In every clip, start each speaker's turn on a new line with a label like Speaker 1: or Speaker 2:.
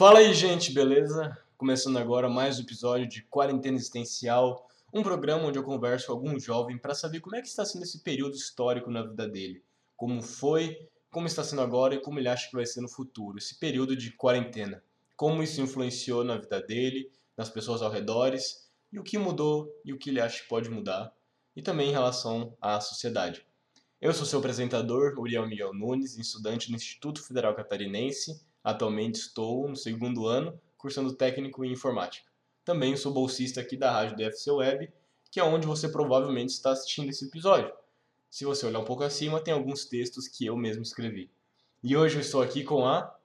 Speaker 1: Fala aí, gente, beleza? Começando agora mais um episódio de Quarentena Existencial, um programa onde eu converso com algum jovem para saber como é que está sendo esse período histórico na vida dele, como foi, como está sendo agora e como ele acha que vai ser no futuro, esse período de quarentena, como isso influenciou na vida dele, nas pessoas ao redor e o que mudou e o que ele acha que pode mudar, e também em relação à sociedade. Eu sou seu apresentador, Uriel Miguel Nunes, estudante no Instituto Federal Catarinense. Atualmente estou no segundo ano, cursando técnico em informática. Também sou bolsista aqui da rádio DFC Web, que é onde você provavelmente está assistindo esse episódio. Se você olhar um pouco acima, tem alguns textos que eu mesmo escrevi. E hoje eu estou aqui com a.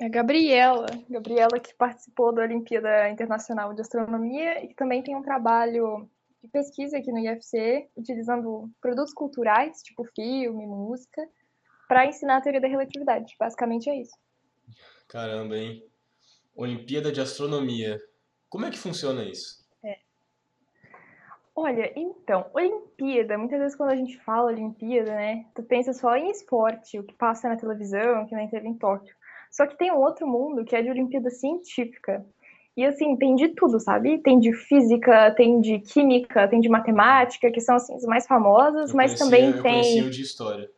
Speaker 2: A Gabriela. Gabriela que participou da Olimpíada Internacional de Astronomia e que também tem um trabalho de pesquisa aqui no IFC, utilizando produtos culturais, tipo filme, música, para ensinar a teoria da relatividade. Basicamente é isso.
Speaker 1: Caramba, hein? Olimpíada de Astronomia. Como é que funciona isso?
Speaker 2: É. Olha, então, Olimpíada, muitas vezes quando a gente fala Olimpíada, né, tu pensa só em esporte, o que passa na televisão, que nem teve em Tóquio. Só que tem um outro mundo que é de Olimpíada científica. E assim, tem de tudo, sabe? Tem de física, tem de química, tem de matemática, que são assim, as mais famosas,
Speaker 1: Eu
Speaker 2: mas
Speaker 1: conhecia-
Speaker 2: também
Speaker 1: eu
Speaker 2: tem.
Speaker 1: o de história.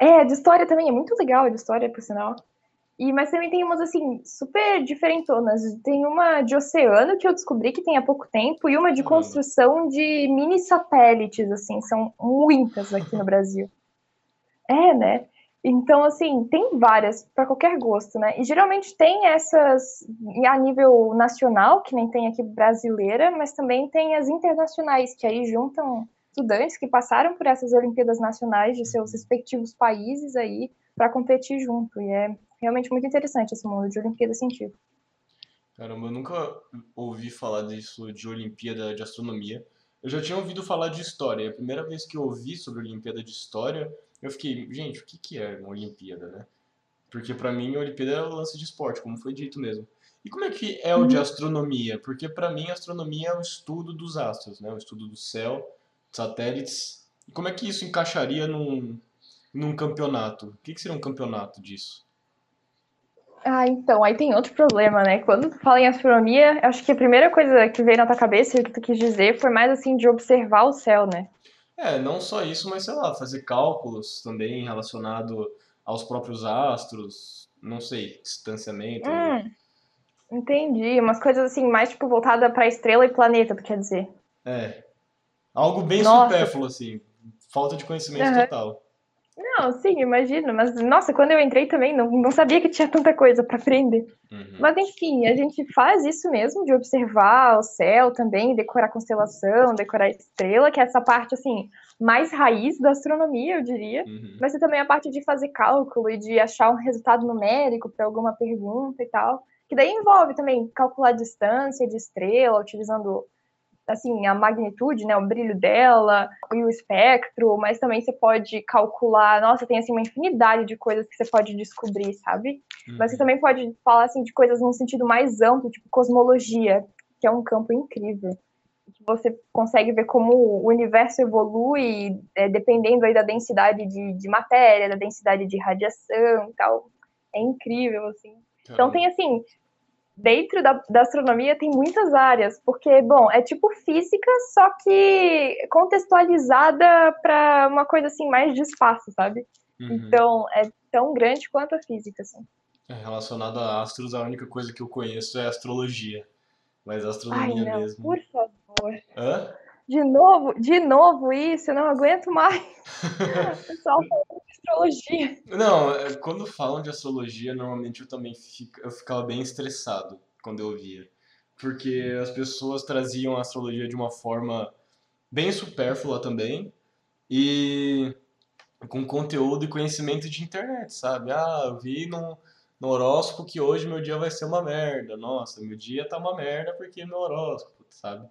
Speaker 2: É, de história também, é muito legal de história, por sinal. E, mas também tem umas, assim, super diferentonas. Tem uma de oceano, que eu descobri que tem há pouco tempo, e uma de
Speaker 1: Caramba.
Speaker 2: construção de mini satélites, assim, são muitas aqui no Brasil. É, né? Então, assim, tem várias, para qualquer gosto, né? E geralmente tem essas a nível nacional, que nem tem aqui brasileira, mas também tem as internacionais, que aí juntam estudantes que passaram por essas Olimpíadas Nacionais de seus respectivos países aí para competir junto. E é realmente muito interessante esse mundo de Olimpíada Científica.
Speaker 1: Caramba, eu nunca ouvi falar disso de Olimpíada de Astronomia. Eu já tinha ouvido falar de história. A primeira vez que eu ouvi sobre Olimpíada de História, eu fiquei, gente, o que que é uma Olimpíada, né? Porque pra mim a Olimpíada é o lance de esporte, como foi dito mesmo. E como é que é o de astronomia? Porque pra mim a astronomia é o estudo dos astros, né? O estudo do céu, satélites. E como é que isso encaixaria num, num campeonato? O que que seria um campeonato disso?
Speaker 2: Ah, então, aí tem outro problema, né? Quando tu fala em astronomia, acho que a primeira coisa que veio na tua cabeça e o que tu quis dizer foi mais assim de observar o céu, né?
Speaker 1: É, não só isso, mas sei lá, fazer cálculos também relacionado aos próprios astros, não sei, distanciamento.
Speaker 2: Hum, entendi. Umas coisas assim, mais tipo voltada pra estrela e planeta, tu quer dizer?
Speaker 1: É. Algo bem
Speaker 2: Nossa.
Speaker 1: supérfluo, assim. Falta de conhecimento
Speaker 2: Aham.
Speaker 1: total.
Speaker 2: Não, sim, imagino. Mas, nossa, quando eu entrei também, não, não sabia que tinha tanta coisa pra aprender.
Speaker 1: Uhum.
Speaker 2: Mas enfim, a gente faz isso mesmo, de observar o céu também, decorar constelação, decorar estrela, que é essa parte, assim, mais raiz da astronomia, eu diria.
Speaker 1: Uhum.
Speaker 2: Mas tem também a parte de fazer cálculo e de achar um resultado numérico para alguma pergunta e tal. Que daí envolve também calcular a distância de estrela, utilizando assim a magnitude, né, o brilho dela e o espectro, mas também você pode calcular, nossa, tem assim uma infinidade de coisas que você pode descobrir, sabe? Mas você
Speaker 1: Uhum.
Speaker 2: também pode falar assim de coisas num sentido mais amplo, tipo cosmologia, que é um campo incrível. Que você consegue ver como o universo evolui é, dependendo aí da densidade de, de matéria, da densidade de radiação e tal. É incrível, assim. Então tem assim, dentro da, da astronomia tem muitas áreas, porque, bom, é tipo física, só que contextualizada para uma coisa assim mais de espaço, sabe?
Speaker 1: Uhum.
Speaker 2: Então é tão grande quanto a física, assim.
Speaker 1: É, Relacionado a astros, a única coisa que eu conheço é astrologia. Mas
Speaker 2: Ai,
Speaker 1: astronomia
Speaker 2: não,
Speaker 1: mesmo.
Speaker 2: por favor.
Speaker 1: Hã?
Speaker 2: De novo, de novo isso, eu não aguento mais. O pessoal falando de astrologia.
Speaker 1: Não, é, quando falam de astrologia, normalmente eu também fico, eu ficava bem estressado quando eu ouvia. Porque as pessoas traziam a astrologia de uma forma bem supérflua também e com conteúdo e conhecimento de internet, sabe? Ah, eu vi no, no horóscopo que hoje meu dia vai ser uma merda. Nossa, meu dia tá uma merda porque é meu horóscopo, sabe?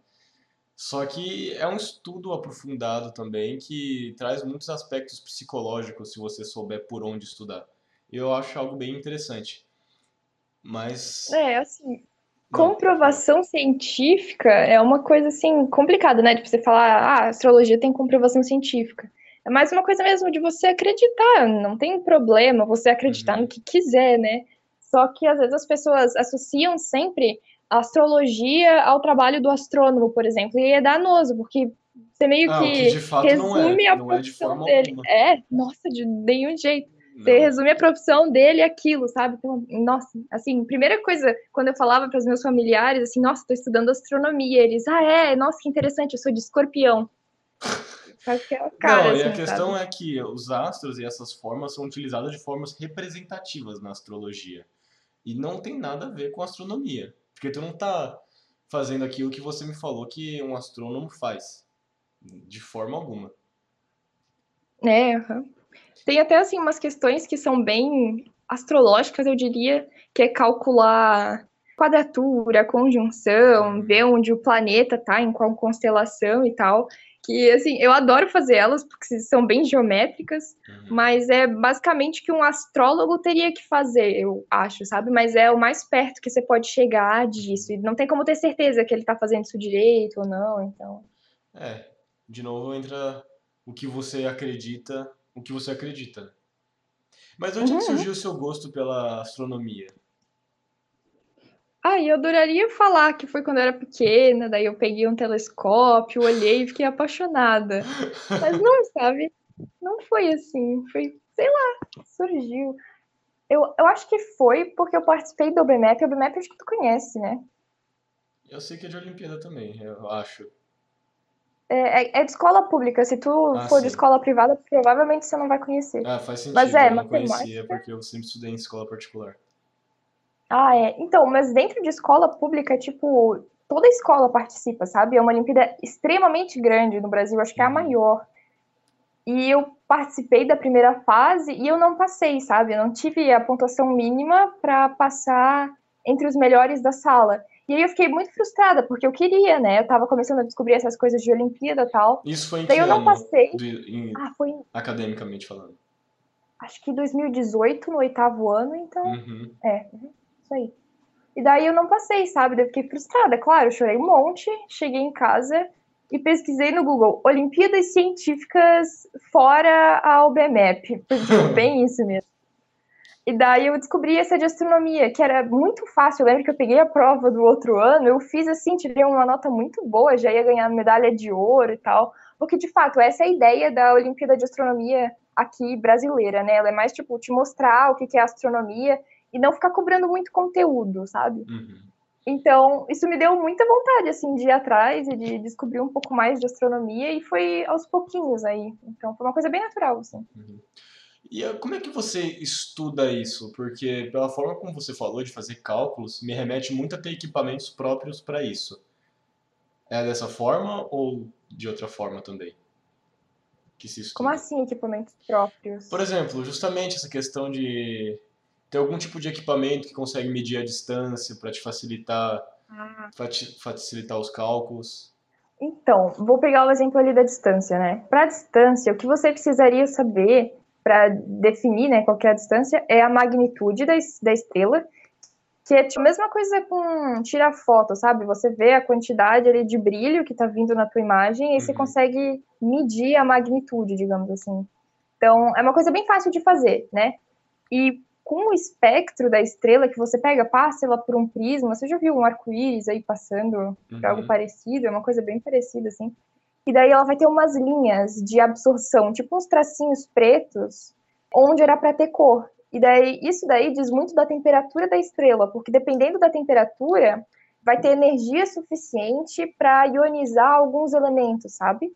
Speaker 1: Só que é um estudo aprofundado também que traz muitos aspectos psicológicos se você souber por onde estudar. Eu acho algo bem interessante. Mas.
Speaker 2: É, assim,
Speaker 1: Não.
Speaker 2: comprovação científica é uma coisa assim complicada, né? De você falar, ah, a astrologia tem comprovação científica. É mais uma coisa mesmo de você acreditar, não tem problema você acreditar
Speaker 1: Uhum.
Speaker 2: no que quiser, né? Só que às vezes as pessoas associam sempre a astrologia ao trabalho do astrônomo, por exemplo, e é danoso, porque você meio
Speaker 1: Ah,
Speaker 2: que,
Speaker 1: que é,
Speaker 2: resume a
Speaker 1: não é de
Speaker 2: profissão dele.
Speaker 1: alguma.
Speaker 2: É, nossa, de nenhum jeito.
Speaker 1: Não.
Speaker 2: Você resume a profissão dele aquilo, sabe? Então, nossa, assim, primeira coisa, quando eu falava para os meus familiares, assim, nossa, estou estudando astronomia, eles, ah, é, nossa, que interessante, eu sou de escorpião. Cara,
Speaker 1: Não,
Speaker 2: assim,
Speaker 1: e a questão
Speaker 2: sabe?
Speaker 1: é que os astros e essas formas são utilizadas de formas representativas na astrologia. E não tem nada a ver com astronomia. Porque tu não tá fazendo aquilo que você me falou que um astrônomo faz. De forma alguma.
Speaker 2: É. Tem até, assim, umas questões que são bem astrológicas, eu diria, que é calcular quadratura, conjunção, ver onde o planeta tá, em qual constelação e tal. Que, assim, eu adoro fazer elas, porque são bem geométricas,
Speaker 1: Uhum.
Speaker 2: mas é basicamente que um astrólogo teria que fazer, eu acho, sabe? Mas é o mais perto que você pode chegar disso. E não tem como ter certeza que ele tá fazendo isso direito ou não, então.
Speaker 1: É, de novo entra o que você acredita, o que você acredita. Mas onde é que
Speaker 2: uhum.
Speaker 1: surgiu o seu gosto pela astronomia?
Speaker 2: Ah, e eu adoraria falar que foi quando eu era pequena, daí eu peguei um telescópio, olhei e fiquei apaixonada. Mas não, sabe? Não foi assim. Foi, sei lá, surgiu. Eu, eu acho que foi porque eu participei do OBMEP. O OBMEP acho que tu conhece, né?
Speaker 1: Eu sei que é de Olimpíada também, eu acho.
Speaker 2: É, é- é de escola pública. Se tu
Speaker 1: Ah,
Speaker 2: for de
Speaker 1: sim.
Speaker 2: escola privada, provavelmente você não vai conhecer.
Speaker 1: Ah, faz sentido,
Speaker 2: Mas é,
Speaker 1: eu não conhecia porque eu sempre estudei em escola particular.
Speaker 2: Ah, é. Então, mas dentro de escola pública, tipo, toda escola participa, sabe? É uma Olimpíada extremamente grande no Brasil, acho que é a
Speaker 1: Uhum.
Speaker 2: maior. E eu participei da primeira fase e eu não passei, sabe? Eu não tive a pontuação mínima para passar entre os melhores da sala. E aí eu fiquei muito frustrada, porque eu queria, né? Eu tava começando a descobrir essas coisas de Olimpíada e tal.
Speaker 1: Isso foi em
Speaker 2: Daí
Speaker 1: que
Speaker 2: eu não passei.
Speaker 1: Do- em-
Speaker 2: Ah, foi,
Speaker 1: academicamente falando.
Speaker 2: acho que 2018, no oitavo ano, então
Speaker 1: Uhum.
Speaker 2: É, uhum, isso aí. E daí eu não passei, sabe? Daí eu fiquei frustrada, claro, eu chorei um monte, cheguei em casa e pesquisei no Google Olimpíadas Científicas fora a OBMEP. Foi tipo, bem isso mesmo. E daí eu descobri essa de astronomia, que era muito fácil. Eu lembro que eu peguei a prova do outro ano, eu fiz assim, tirei uma nota muito boa, já ia ganhar medalha de ouro e tal. Porque, de fato, essa é a ideia da Olimpíada de Astronomia aqui brasileira, né? Ela é mais, tipo, te mostrar o que é astronomia e não ficar cobrando muito conteúdo, sabe?
Speaker 1: Uhum.
Speaker 2: Então, isso me deu muita vontade, assim, de ir atrás e de descobrir um pouco mais de astronomia e foi aos pouquinhos aí. Então, foi uma coisa bem natural, assim.
Speaker 1: Uhum. E ah, como é que você estuda isso? Porque pela forma como você falou de fazer cálculos, me remete muito a ter equipamentos próprios para isso. É dessa forma ou de outra forma também? Que se
Speaker 2: Como
Speaker 1: estuda?
Speaker 2: assim, equipamentos próprios?
Speaker 1: Por exemplo, justamente essa questão de ter algum tipo de equipamento que consegue medir a distância para te facilitar,
Speaker 2: Ah,
Speaker 1: te facilitar os cálculos.
Speaker 2: Então, vou pegar o exemplo ali da distância, né? Para distância, o que você precisaria saber para definir, né, qual que é a distância é a magnitude da, da estrela, que é tipo, a mesma coisa com tirar foto, sabe? Você vê a quantidade ali de brilho que tá vindo na tua imagem e aí você
Speaker 1: Uhum.
Speaker 2: consegue medir a magnitude, digamos assim. Então, é uma coisa bem fácil de fazer, né? E com o espectro da estrela que você pega, passa ela por um prisma, você já viu um arco-íris aí passando por algo
Speaker 1: Uhum.
Speaker 2: parecido, é uma coisa bem parecida, assim. E daí ela vai ter umas linhas de absorção, tipo uns tracinhos pretos, onde era para ter cor. E daí, isso daí diz muito da temperatura da estrela, porque dependendo da temperatura, vai ter energia suficiente para ionizar alguns elementos, sabe?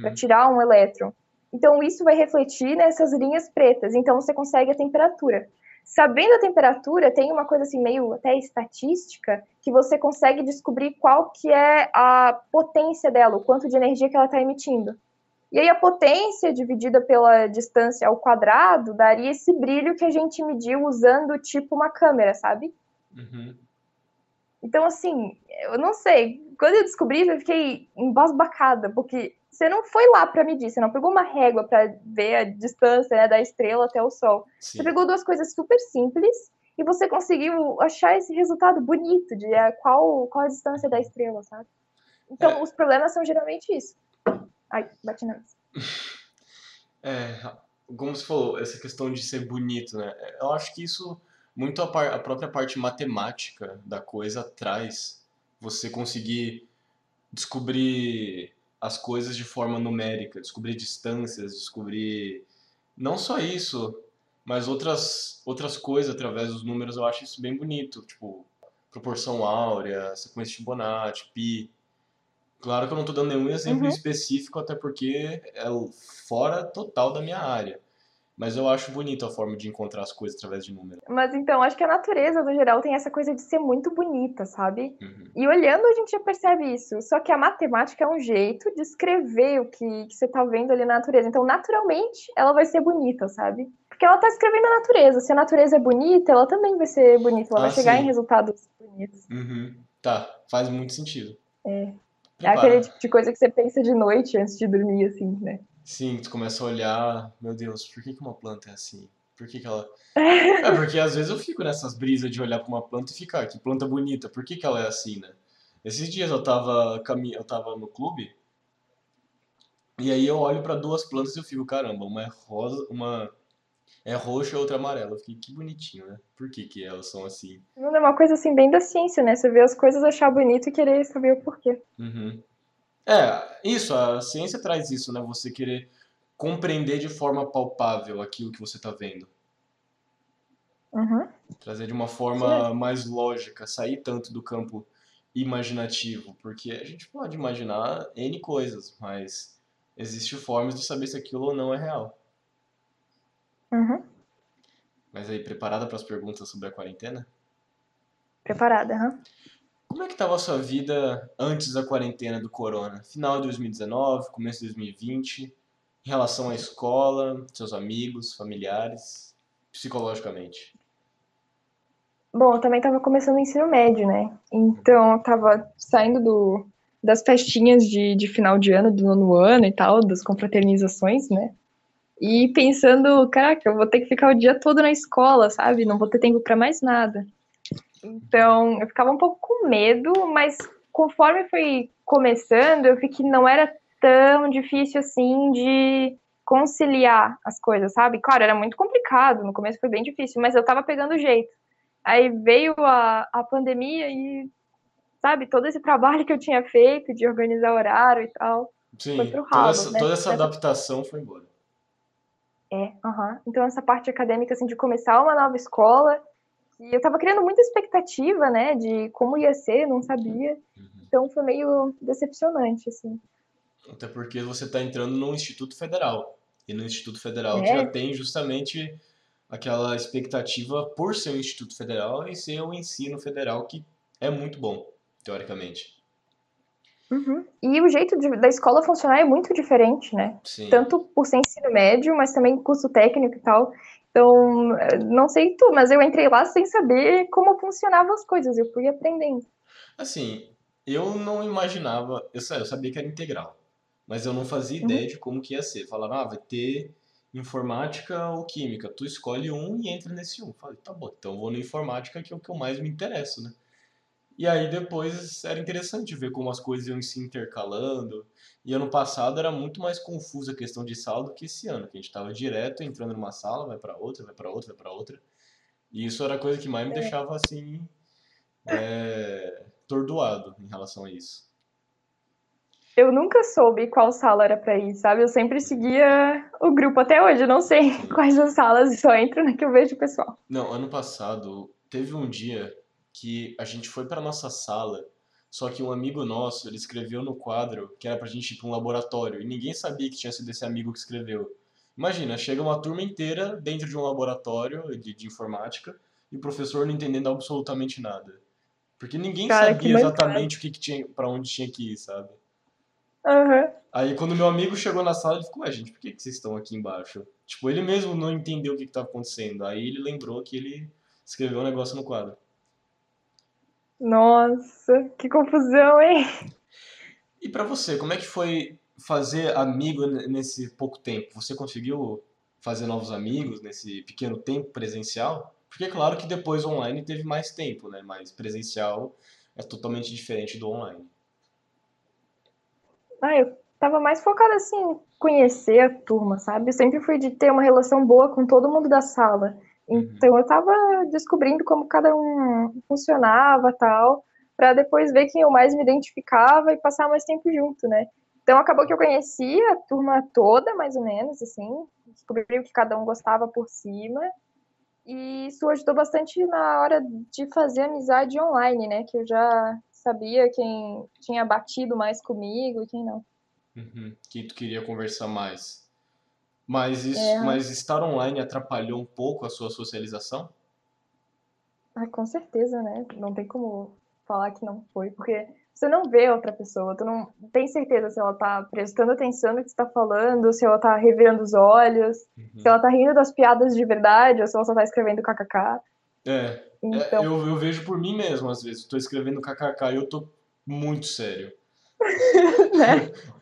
Speaker 2: Para
Speaker 1: Uhum.
Speaker 2: tirar um elétron. Então, isso vai refletir nessas linhas pretas. Então, você consegue a temperatura. Sabendo a temperatura, tem uma coisa assim meio até estatística, que você consegue descobrir qual que é a potência dela, o quanto de energia que ela está emitindo. E aí a potência dividida pela distância ao quadrado daria esse brilho que a gente mediu usando tipo uma câmera, sabe?
Speaker 1: Uhum.
Speaker 2: Então, assim, eu não sei. Quando eu descobri, eu fiquei embasbacada, porque você não foi lá para medir, você não pegou uma régua para ver a distância né, da estrela até o Sol. Você
Speaker 1: Sim.
Speaker 2: pegou duas coisas super simples e você conseguiu achar esse resultado bonito de é, qual, qual a distância da estrela, sabe? Então,
Speaker 1: É.
Speaker 2: os problemas são geralmente isso. Ai, bati na mesa.
Speaker 1: É, como você falou, essa questão de ser bonito, né? Eu acho que isso muito a, par- a própria parte matemática da coisa traz você conseguir descobrir as coisas de forma numérica, descobrir distâncias, descobrir não só isso, mas outras outras coisas através dos números. Eu acho isso bem bonito, tipo proporção áurea, sequência de Fibonacci, pi. Claro que eu não estou dando nenhum exemplo
Speaker 2: Uhum.
Speaker 1: específico, até porque é fora total da minha área. Mas eu acho bonito a forma de encontrar as coisas através de números.
Speaker 2: Mas então, acho que a natureza, no geral, tem essa coisa de ser muito bonita, sabe?
Speaker 1: Uhum.
Speaker 2: E olhando, a gente já percebe isso. Só que a matemática é um jeito de escrever o que, que você tá vendo ali na natureza. Então, naturalmente, ela vai ser bonita, sabe? Porque ela tá escrevendo a natureza. Se a natureza é bonita, ela também vai ser bonita. Ela
Speaker 1: Ah,
Speaker 2: vai chegar
Speaker 1: sim.
Speaker 2: em resultados bonitos.
Speaker 1: Uhum. Tá, faz muito sentido.
Speaker 2: É. É
Speaker 1: Prepara.
Speaker 2: aquele tipo de coisa que você pensa de noite antes de dormir, assim, né?
Speaker 1: Sim, tu começa a olhar, meu Deus, por que que uma planta é assim? Por que que ela... É, porque às vezes eu fico nessas brisas de olhar pra uma planta e ficar, que planta bonita, por que que ela é assim, né? Esses dias eu tava, cami... eu tava no clube, e aí eu olho pra duas plantas e eu fico, caramba, uma é rosa, uma é roxa e outra é amarela. Eu fiquei, que bonitinho, né? Por que que elas são assim?
Speaker 2: Não é uma coisa assim bem da ciência, né? Você vê as coisas, achar bonito e querer saber o porquê.
Speaker 1: Uhum. É, isso, a ciência traz isso, né? Você querer compreender de forma palpável aquilo que você tá vendo.
Speaker 2: Uhum.
Speaker 1: Trazer de uma forma mais lógica, sair tanto do campo imaginativo, porque a gente pode imaginar N coisas, mas existem formas de saber se aquilo ou não é real.
Speaker 2: Uhum.
Speaker 1: Mas aí, preparada para as perguntas sobre a quarentena?
Speaker 2: Preparada, aham.
Speaker 1: Como é que estava a sua vida antes da quarentena do corona? Final de 2019, começo de 2020, em relação à escola, seus amigos, familiares, psicologicamente?
Speaker 2: Bom, eu também estava começando o ensino médio, né? Então, eu tava saindo do, das festinhas de, de final de ano, do nono ano e tal, das confraternizações, né? E pensando, caraca, eu vou ter que ficar o dia todo na escola, sabe? Não vou ter tempo para mais nada. Então, eu ficava um pouco com medo, mas conforme foi começando, eu vi que não era tão difícil assim de conciliar as coisas, sabe? Claro, era muito complicado, no começo foi bem difícil, mas eu tava pegando o jeito. Aí veio a, a pandemia e, sabe, todo esse trabalho que eu tinha feito de organizar horário e tal.
Speaker 1: Sim,
Speaker 2: Foi pro
Speaker 1: toda
Speaker 2: ralo,
Speaker 1: essa,
Speaker 2: né?
Speaker 1: toda essa adaptação foi embora.
Speaker 2: É, aham. Então essa parte acadêmica, assim, de começar uma nova escola, e eu tava criando muita expectativa, né, de como ia ser, não sabia.
Speaker 1: Uhum.
Speaker 2: Então foi meio decepcionante, assim.
Speaker 1: Até porque você está entrando no Instituto Federal. E no Instituto Federal
Speaker 2: É.
Speaker 1: já tem justamente aquela expectativa por ser um Instituto Federal e ser um ensino federal que é muito bom, teoricamente.
Speaker 2: Uhum. E o jeito de- da escola funcionar é muito diferente, né?
Speaker 1: Sim.
Speaker 2: Tanto por ser ensino médio, mas também curso técnico e tal. Então, não sei tu, mas eu entrei lá sem saber como funcionavam as coisas. Eu fui aprendendo.
Speaker 1: Assim, eu não imaginava, eu, eu sabia que era integral, mas eu não fazia
Speaker 2: Uhum.
Speaker 1: ideia de como que ia ser. Falava, ah, vai ter informática ou química. Tu escolhe um e entra nesse um. Falei, tá bom, então vou na informática que é o que eu mais me interesso, né? E aí depois era interessante ver como as coisas iam se intercalando. E ano passado era muito mais confusa a questão de sala do que esse ano, que a gente tava direto entrando numa sala, vai pra outra, vai pra outra, vai pra outra. E isso era a coisa que mais me
Speaker 2: É.
Speaker 1: deixava assim, é, tordoado em relação a isso.
Speaker 2: Eu nunca soube qual sala era pra ir, sabe? Eu sempre seguia o grupo até hoje. Eu não sei quais as salas, só entro na que eu vejo o pessoal.
Speaker 1: Não, ano passado teve um dia que a gente foi para nossa sala, só que um amigo nosso, ele escreveu no quadro que era pra gente ir para um laboratório e ninguém sabia que tinha sido esse amigo que escreveu. Imagina, chega uma turma inteira dentro de um laboratório de, de informática e o professor não entendendo absolutamente nada. Porque ninguém
Speaker 2: Cara, que
Speaker 1: sabia exatamente o que, que tinha, para onde tinha que ir, sabe?
Speaker 2: Aham.
Speaker 1: Aí quando meu amigo chegou na sala, ele ficou, ué, gente, por que, que vocês estão aqui embaixo? Tipo, ele mesmo não entendeu o que estava acontecendo. Aí ele lembrou que ele escreveu um negócio no quadro.
Speaker 2: Nossa, que confusão, hein?
Speaker 1: E pra você, como é que foi fazer amigo nesse pouco tempo? Você conseguiu fazer novos amigos nesse pequeno tempo presencial? Porque é claro que depois online teve mais tempo, né? Mas presencial é totalmente diferente do online.
Speaker 2: Ah, eu tava mais focada assim, em conhecer a turma, sabe? Eu sempre fui de ter uma relação boa com todo mundo da sala. Uhum. Então eu estava descobrindo como cada um funcionava tal, para depois ver quem eu mais me identificava e passar mais tempo junto, né? Então acabou que eu conheci a turma toda, mais ou menos, assim, descobri o que cada um gostava por cima. E isso ajudou bastante na hora de fazer amizade online, né? Que eu já sabia quem tinha batido mais comigo e quem não.
Speaker 1: Uhum, quem tu queria conversar mais. Mas, isso, é. mas estar online atrapalhou um pouco a sua socialização?
Speaker 2: Ah, com certeza, né? Não tem como falar que não foi, porque você não vê outra pessoa, tu não tem certeza se ela tá prestando atenção no que você tá falando, se ela tá revirando os olhos, uhum. se ela tá rindo das piadas de verdade, ou se ela só tá escrevendo kkk.
Speaker 1: É, é então... é eu, eu vejo por mim mesmo, às vezes, tô escrevendo kkk e eu tô muito sério.
Speaker 2: né?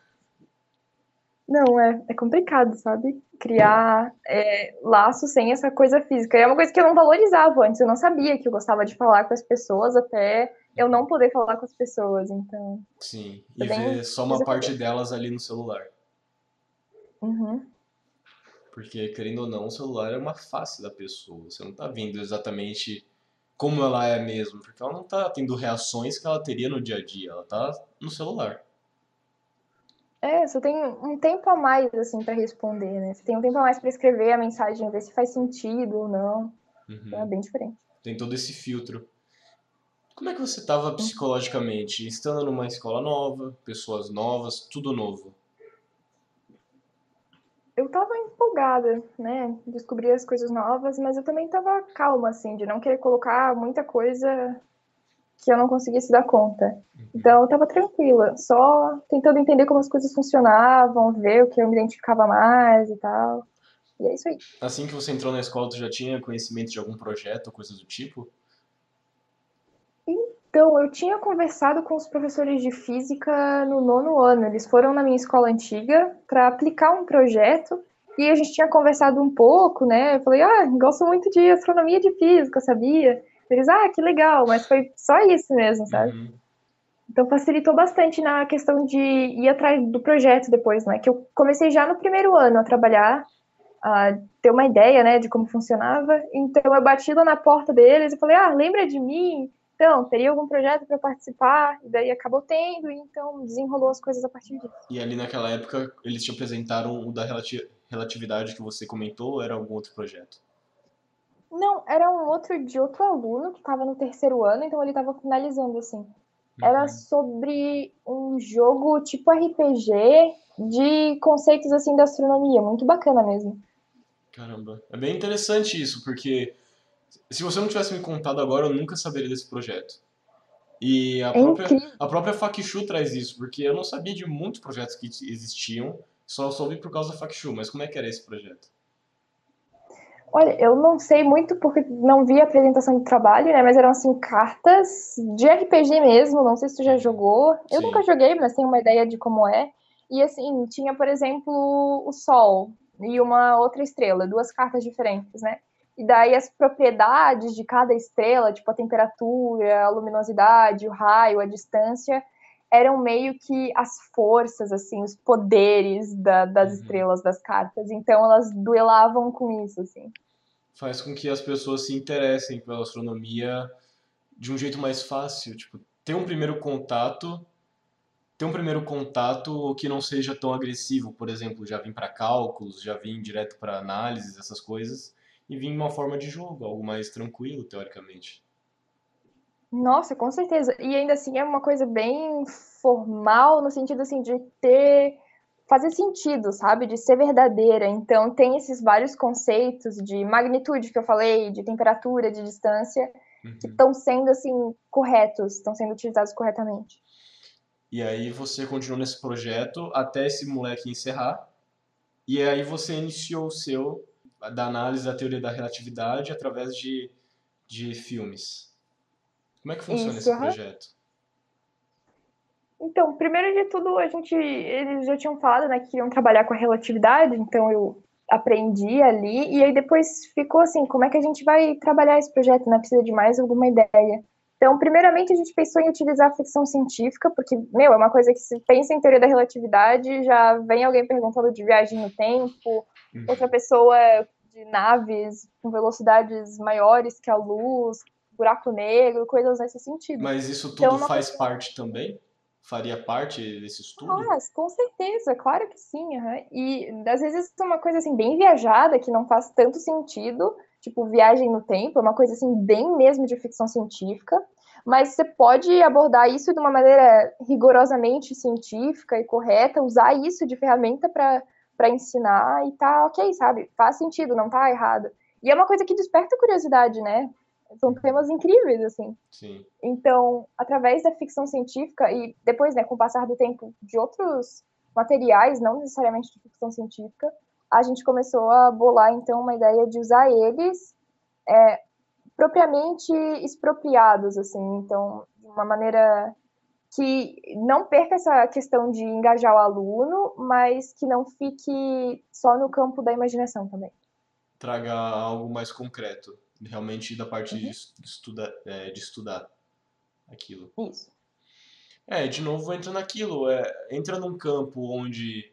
Speaker 2: Não, é, é complicado, sabe? Criar é, laço sem essa coisa física. E é uma coisa que eu não valorizava antes. Eu não sabia que eu gostava de falar com as pessoas até eu não poder falar com as pessoas. Então.
Speaker 1: Sim, e ver só uma parte delas ali no celular.
Speaker 2: Uhum.
Speaker 1: Porque, querendo ou não, o celular é uma face da pessoa. Você não tá vendo exatamente como ela é mesmo. Porque ela não tá tendo reações que ela teria no dia a dia. Ela tá no celular.
Speaker 2: É, você tem um tempo a mais, assim, para responder, né? Você tem um tempo a mais para escrever a mensagem, ver se faz sentido ou não. Uhum. Então é bem diferente.
Speaker 1: Tem todo esse filtro. Como é que você estava psicologicamente? Estando numa escola nova, pessoas novas, tudo novo?
Speaker 2: Eu estava empolgada, né? Descobrir as coisas novas, mas eu também estava calma, assim, de não querer colocar muita coisa que eu não conseguisse dar conta. Uhum. Então eu tava tranquila, só tentando entender como as coisas funcionavam, ver o que eu me identificava mais e tal. E é isso aí.
Speaker 1: Assim que você entrou na escola, tu já tinha conhecimento de algum projeto ou coisa do tipo?
Speaker 2: Então, eu tinha conversado com os professores de física no nono ano. Eles foram na minha escola antiga para aplicar um projeto e a gente tinha conversado um pouco, né? Eu falei, ah, gosto muito de astronomia e de física, sabia? Eles, ah, que legal, mas foi só isso mesmo, sabe? Uhum. Então facilitou bastante na questão de ir atrás do projeto depois, né? Que eu comecei já no primeiro ano a trabalhar, a ter uma ideia, né, de como funcionava. Então eu bati lá na porta deles e falei, ah, lembra de mim? Então, teria algum projeto para participar? E daí acabou tendo, e então desenrolou as coisas a partir disso.
Speaker 1: E ali naquela época eles te apresentaram o da relatividade que você comentou ou era algum outro projeto?
Speaker 2: Não, era um outro de outro aluno que estava no terceiro ano, então ele estava finalizando assim. Era uhum. sobre um jogo tipo RPG de conceitos assim da astronomia, muito bacana mesmo.
Speaker 1: Caramba, é bem interessante isso, porque se você não tivesse me contado agora, eu nunca saberia desse projeto. E a é própria, a própria Fakshu traz isso, porque eu não sabia de muitos projetos que existiam, só soube por causa da Fakshu, mas como é que era esse projeto?
Speaker 2: Olha, eu não sei muito porque não vi a apresentação de trabalho, né? Mas eram assim cartas de RPG mesmo. Não sei se tu já jogou. Eu Sim. nunca joguei, mas tenho uma ideia de como é. E assim, tinha, por exemplo, o Sol e uma outra estrela, duas cartas diferentes, né? E daí as propriedades de cada estrela, tipo a temperatura, a luminosidade, o raio, a distância, eram meio que as forças, assim, os poderes da, das uhum. estrelas das cartas. Então elas duelavam com isso, assim.
Speaker 1: Faz com que as pessoas se interessem pela astronomia de um jeito mais fácil, tipo, ter um primeiro contato, ter um primeiro contato que não seja tão agressivo, por exemplo, já vim para cálculos, já vim direto para análises, essas coisas, e vim uma forma de jogo, algo mais tranquilo, teoricamente.
Speaker 2: Nossa, com certeza. E ainda assim é uma coisa bem formal, no sentido assim de ter fazer sentido, sabe? De ser verdadeira. Então tem esses vários conceitos de magnitude que eu falei, de temperatura, de distância, uhum. que estão sendo assim corretos, estão sendo utilizados corretamente.
Speaker 1: E aí você continuou nesse projeto até esse moleque encerrar. E aí você iniciou o seu da análise da teoria da relatividade através de, de filmes. Como é que funciona Isso, esse projeto?
Speaker 2: Então, primeiro de tudo, a gente, eles já tinham falado, né, que queriam trabalhar com a relatividade, então eu aprendi ali, e aí depois ficou assim, como é que a gente vai trabalhar esse projeto, né, precisa de mais alguma ideia. Então, primeiramente, a gente pensou em utilizar a ficção científica, porque, meu, é uma coisa que se pensa em teoria da relatividade, já vem alguém perguntando de viagem no tempo, uhum. outra pessoa de naves com velocidades maiores que a luz, buraco negro, coisas nesse sentido.
Speaker 1: Mas isso tudo então, faz parte também? Faria parte desse estudo?
Speaker 2: Ah, com certeza, claro que sim. Uhum. E às vezes é uma coisa assim bem viajada que não faz tanto sentido, tipo viagem no tempo, é uma coisa assim bem mesmo de ficção científica mas você pode abordar isso de uma maneira rigorosamente científica e correta, usar isso de ferramenta para ensinar e tá ok, sabe? Faz sentido, não tá errado. E é uma coisa que desperta curiosidade, né? São temas incríveis, assim.
Speaker 1: Sim.
Speaker 2: Então, através da ficção científica e depois, né, com o passar do tempo, de outros materiais, não necessariamente de ficção científica, a gente começou a bolar, então, uma ideia de usar eles é, propriamente expropriados, assim, então, de uma maneira que não perca essa questão de engajar o aluno, mas que não fique só no campo da imaginação também.
Speaker 1: Traga algo mais concreto, realmente da parte uhum. de, estudar, é, de estudar aquilo.
Speaker 2: Isso.
Speaker 1: É, de novo entra naquilo, é, entra num campo onde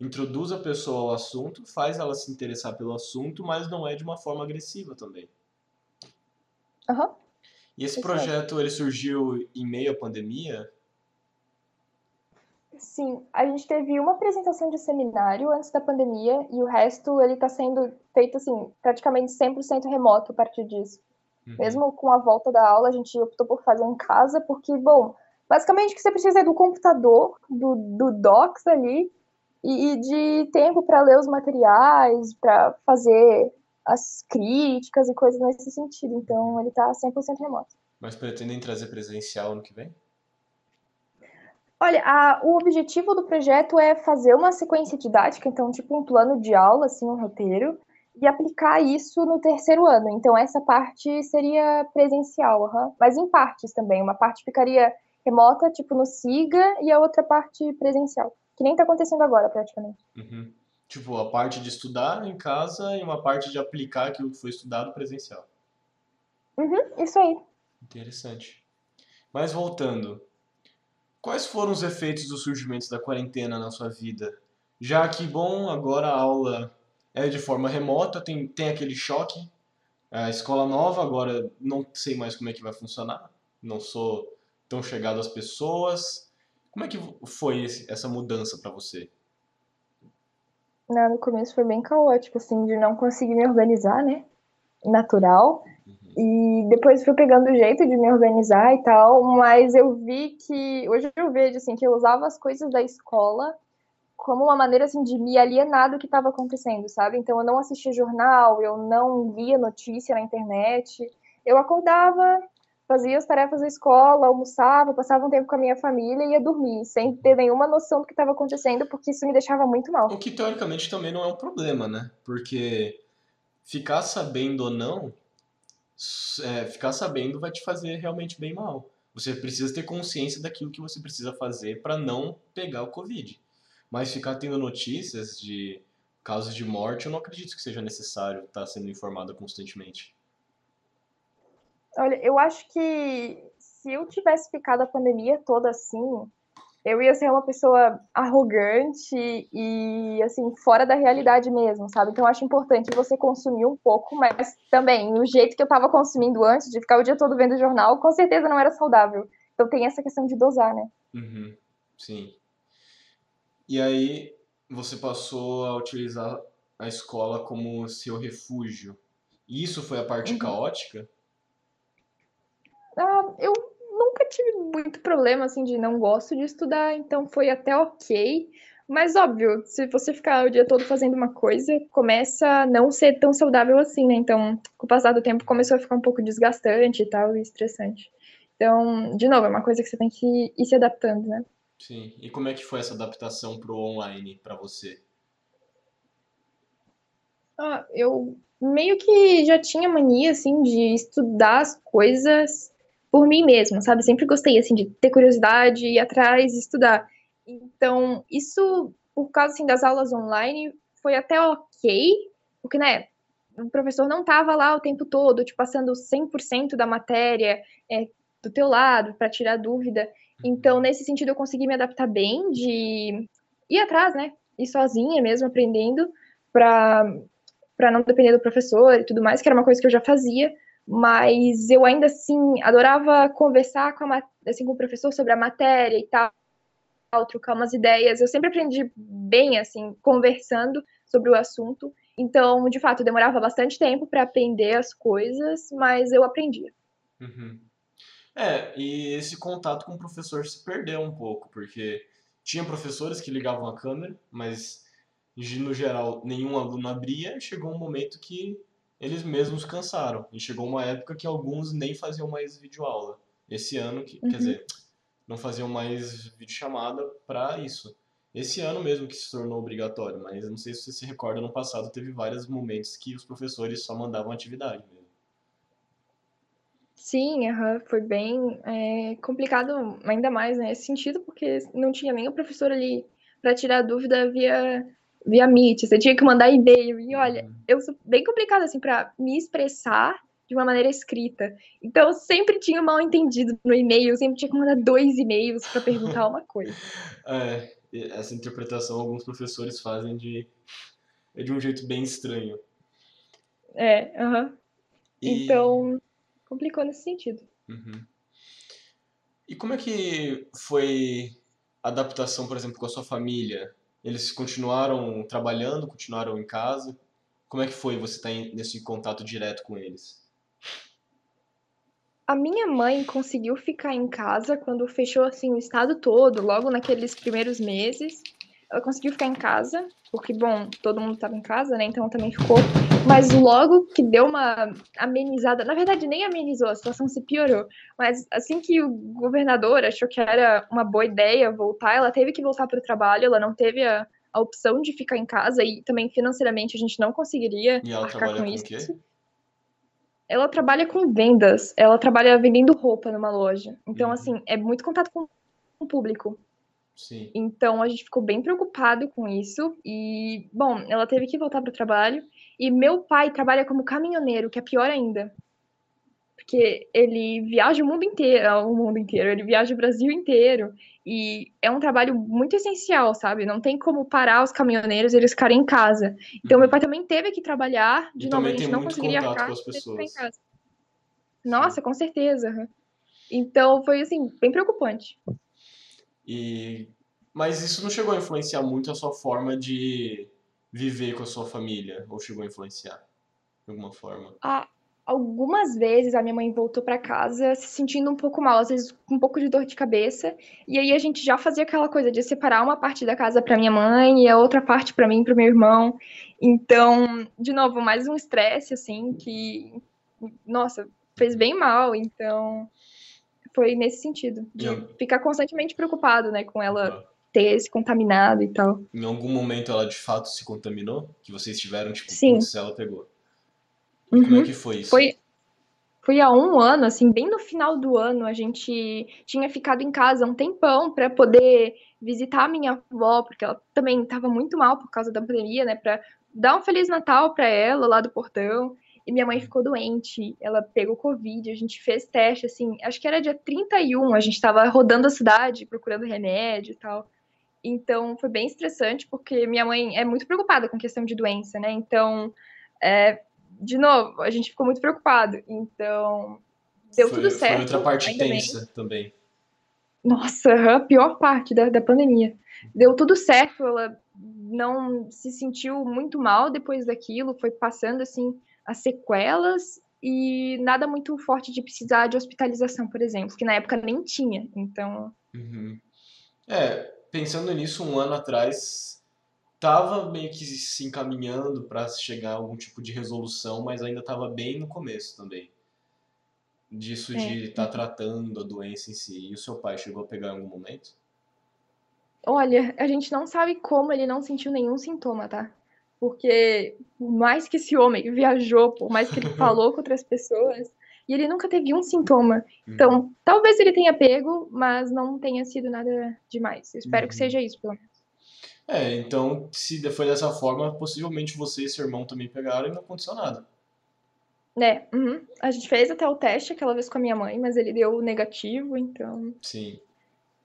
Speaker 1: introduz a pessoa ao assunto, faz ela se interessar pelo assunto, mas não é de uma forma agressiva também.
Speaker 2: Uhum.
Speaker 1: E esse projeto, ele surgiu em meio à pandemia?
Speaker 2: Sim, a gente teve uma apresentação de seminário antes da pandemia e o resto ele está sendo feito assim, praticamente 100% remoto a partir disso. Uhum. Mesmo com a volta da aula, a gente optou por fazer em casa, porque, bom, basicamente o que você precisa é do computador, do, do Docs ali, e, e de tempo para ler os materiais, para fazer as críticas e coisas nesse sentido. Então, ele está 100% remoto.
Speaker 1: Mas pretendem trazer presencial no que vem?
Speaker 2: Olha, a, o objetivo do projeto é fazer uma sequência didática, então, tipo um plano de aula, assim, um roteiro, e aplicar isso no terceiro ano. Então, essa parte seria presencial, uhum. mas em partes também. Uma parte ficaria remota, tipo no SIGA, e a outra parte presencial, que nem está acontecendo agora, praticamente.
Speaker 1: Uhum. Tipo, a parte de estudar em casa e uma parte de aplicar aquilo que foi estudado presencial.
Speaker 2: Uhum, isso aí.
Speaker 1: Interessante. Mas voltando, quais foram os efeitos do surgimento da quarentena na sua vida? Já que, bom, agora a aula é de forma remota, tem, tem aquele choque. A escola nova, agora não sei mais como é que vai funcionar. Não sou tão chegado às pessoas. Como é que foi esse, essa mudança para você?
Speaker 2: Não, no começo foi bem caótico, assim, de não conseguir me organizar, né? Natural. E depois fui pegando o jeito de me organizar e tal, mas eu vi que. Hoje eu vejo, assim, que eu usava as coisas da escola como uma maneira, assim, de me alienar do que estava acontecendo, sabe? Então eu não assistia jornal, eu não via notícia na internet. Eu acordava, fazia as tarefas da escola, almoçava, passava um tempo com a minha família e ia dormir, sem ter nenhuma noção do que estava acontecendo, porque isso me deixava muito mal.
Speaker 1: O que teoricamente também não é um problema, né? Porque ficar sabendo ou não, é, ficar sabendo vai te fazer realmente bem mal. Você precisa ter consciência daquilo que você precisa fazer para não pegar o Covid. Mas ficar tendo notícias de casos de morte, eu não acredito que seja necessário estar sendo informado constantemente.
Speaker 2: Olha, eu acho que se eu tivesse ficado a pandemia toda assim, eu ia ser uma pessoa arrogante e, assim, fora da realidade mesmo, sabe? Então, eu acho importante você consumir um pouco, mas também, o jeito que eu estava consumindo antes, de ficar o dia todo vendo jornal, com certeza não era saudável. Então, tem essa questão de dosar, né?
Speaker 1: Uhum, sim. E aí, você passou a utilizar a escola como seu refúgio. E isso foi a parte uhum. caótica?
Speaker 2: Ah, eu tive muito problema, assim, de não gosto de estudar, então foi até ok. Mas, óbvio, se você ficar o dia todo fazendo uma coisa, começa a não ser tão saudável assim, né? Então, com o passar do tempo, começou a ficar um pouco desgastante e tal, e estressante. Então, de novo, é uma coisa que você tem que ir se adaptando, né?
Speaker 1: Sim. E como é que foi essa adaptação pro online para você?
Speaker 2: Ah, eu meio que já tinha mania, assim, de estudar as coisas por mim mesma, sabe? Sempre gostei, assim, de ter curiosidade, ir atrás, estudar. Então, isso, por causa, assim, das aulas online, foi até ok, porque, né, o professor não estava lá o tempo todo, te passando 100% da matéria é, do teu lado, para tirar dúvida. Então, nesse sentido, eu consegui me adaptar bem, de ir atrás, né? Ir sozinha mesmo, aprendendo, para para não depender do professor e tudo mais, que era uma coisa que eu já fazia, mas eu ainda assim adorava conversar com, a, assim, com o professor sobre a matéria e tal, trocar umas ideias. Eu sempre aprendi bem, assim, conversando sobre o assunto. Então, de fato, demorava bastante tempo para aprender as coisas, mas eu aprendia.
Speaker 1: Uhum. É, e esse contato com o professor se perdeu um pouco, porque tinha professores que ligavam a câmera, mas no geral nenhum aluno abria. Chegou um momento que eles mesmos cansaram. E chegou uma época que alguns nem faziam mais videoaula. Esse ano, que, uhum. quer dizer, não faziam mais videochamada para isso. Esse ano mesmo que se tornou obrigatório, mas não sei se você se recorda, no passado teve vários momentos que os professores só mandavam atividade mesmo.
Speaker 2: Sim, uhum, foi bem é, complicado, ainda mais nesse né, sentido, porque não tinha nem o professor ali para tirar dúvida via, via Meet, você tinha que mandar e-mail. E olha, uhum. eu sou bem complicado assim para me expressar de uma maneira escrita. Então, eu sempre tinha um mal entendido no e-mail, eu sempre tinha que mandar dois e-mails para perguntar uma coisa.
Speaker 1: é, essa interpretação alguns professores fazem de, de um jeito bem estranho.
Speaker 2: É, aham. Uhum. E... Então, complicou nesse sentido.
Speaker 1: Uhum. E como é que foi a adaptação, por exemplo, com a sua família? Eles continuaram trabalhando, continuaram em casa? Como é que foi você estar tá nesse contato direto com eles?
Speaker 2: A minha mãe conseguiu ficar em casa quando fechou assim o estado todo, logo naqueles primeiros meses. Ela conseguiu ficar em casa, porque bom, todo mundo estava em casa, né? Então também ficou. Mas logo que deu uma amenizada, na verdade nem amenizou, a situação se piorou. Mas assim que o governador achou que era uma boa ideia voltar, ela teve que voltar para o trabalho, ela não teve a, a opção de ficar em casa e também financeiramente a gente não conseguiria
Speaker 1: e ela
Speaker 2: arcar
Speaker 1: com,
Speaker 2: com isso.
Speaker 1: Quê?
Speaker 2: ela trabalha com vendas, ela trabalha vendendo roupa numa loja. Então, uhum. assim, é muito contato com o público.
Speaker 1: Sim.
Speaker 2: Então, a gente ficou bem preocupado com isso. E, bom, ela teve que voltar para o trabalho. E meu pai trabalha como caminhoneiro, que é pior ainda. Porque ele viaja o mundo inteiro, o mundo inteiro, ele viaja o Brasil inteiro. E é um trabalho muito essencial, sabe? Não tem como parar os caminhoneiros e eles ficarem em casa. Então, meu pai também teve que trabalhar. De e novo, a gente não conseguiria
Speaker 1: com as pessoas.
Speaker 2: Nossa, com certeza. Então, foi, assim, bem preocupante.
Speaker 1: E... Mas isso não chegou a influenciar muito a sua forma de viver com a sua família? Ou chegou a influenciar? De alguma forma?
Speaker 2: Ah, algumas vezes a minha mãe voltou para casa se sentindo um pouco mal, às vezes com um pouco de dor de cabeça, e aí a gente já fazia aquela coisa de separar uma parte da casa para minha mãe e a outra parte para mim para meu irmão. Então, de novo, mais um estresse assim que nossa, fez bem mal, então foi nesse sentido, de ficar constantemente preocupado, né, com ela ter se contaminado e tal.
Speaker 1: Em algum momento ela de fato se contaminou? Que vocês tiveram, tipo,
Speaker 2: Sim.
Speaker 1: se ela pegou? Uhum. Como é uhum. que foi isso?
Speaker 2: Foi, foi há um ano, assim, bem no final do ano, a gente tinha ficado em casa um tempão para poder visitar a minha avó, porque ela também estava muito mal por causa da pandemia, né? Para dar um Feliz Natal para ela lá do portão. E minha mãe ficou doente, ela pegou Covid, a gente fez teste, assim, acho que era dia 31, a gente estava rodando a cidade procurando remédio e tal. Então foi bem estressante, porque minha mãe é muito preocupada com questão de doença, né? Então, é, de novo, a gente ficou muito preocupado. Então, deu
Speaker 1: foi,
Speaker 2: tudo certo.
Speaker 1: Foi outra parte tensa bem. também.
Speaker 2: Nossa, a pior parte da, da pandemia. Deu tudo certo, ela não se sentiu muito mal depois daquilo, foi passando assim as sequelas e nada muito forte de precisar de hospitalização, por exemplo, que na época nem tinha. Então.
Speaker 1: Uhum. É, pensando nisso, um ano atrás estava meio que se encaminhando para chegar a algum tipo de resolução, mas ainda estava bem no começo também. Disso é. de estar tá tratando a doença em si. E o seu pai chegou a pegar em algum momento?
Speaker 2: Olha, a gente não sabe como ele não sentiu nenhum sintoma, tá? Porque por mais que esse homem viajou, por mais que ele falou com outras pessoas, e ele nunca teve um sintoma. Então, uhum. talvez ele tenha pego, mas não tenha sido nada demais. Eu espero uhum. que seja isso, pelo menos.
Speaker 1: É, então, se foi dessa forma, possivelmente você e seu irmão também pegaram e não aconteceu nada.
Speaker 2: É, uhum. a gente fez até o teste aquela vez com a minha mãe, mas ele deu negativo, então.
Speaker 1: Sim.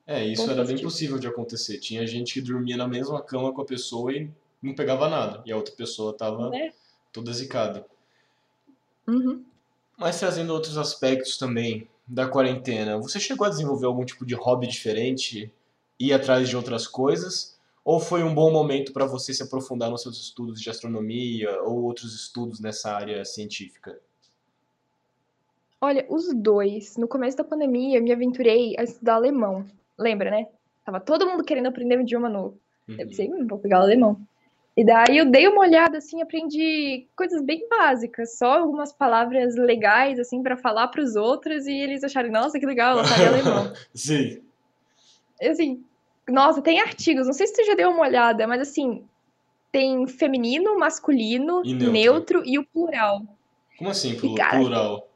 Speaker 1: É, isso era positivo. bem possível de acontecer. Tinha gente que dormia na mesma cama com a pessoa e não pegava nada. E a outra pessoa tava,
Speaker 2: é.
Speaker 1: toda zicado.
Speaker 2: Uhum.
Speaker 1: Mas trazendo outros aspectos também da quarentena, você chegou a desenvolver algum tipo de hobby diferente, ir atrás de outras coisas? Ou foi um bom momento para você se aprofundar nos seus estudos de astronomia ou outros estudos nessa área científica?
Speaker 2: Olha, os dois. No começo da pandemia, eu me aventurei a estudar alemão. Lembra, né? Tava todo mundo querendo aprender um idioma novo. Eu
Speaker 1: Uhum.
Speaker 2: pensei, hum, vou pegar o alemão. E daí eu dei uma olhada, assim, aprendi coisas bem básicas, só algumas palavras legais, assim, para falar para os outros e eles acharem, nossa, que legal, ela sabe alemão.
Speaker 1: Sim.
Speaker 2: Assim, nossa, tem artigos, não sei se você já deu uma olhada, mas assim, tem feminino, masculino,
Speaker 1: E neutro.
Speaker 2: neutro e o plural.
Speaker 1: Como assim, plu-
Speaker 2: cara,
Speaker 1: plural?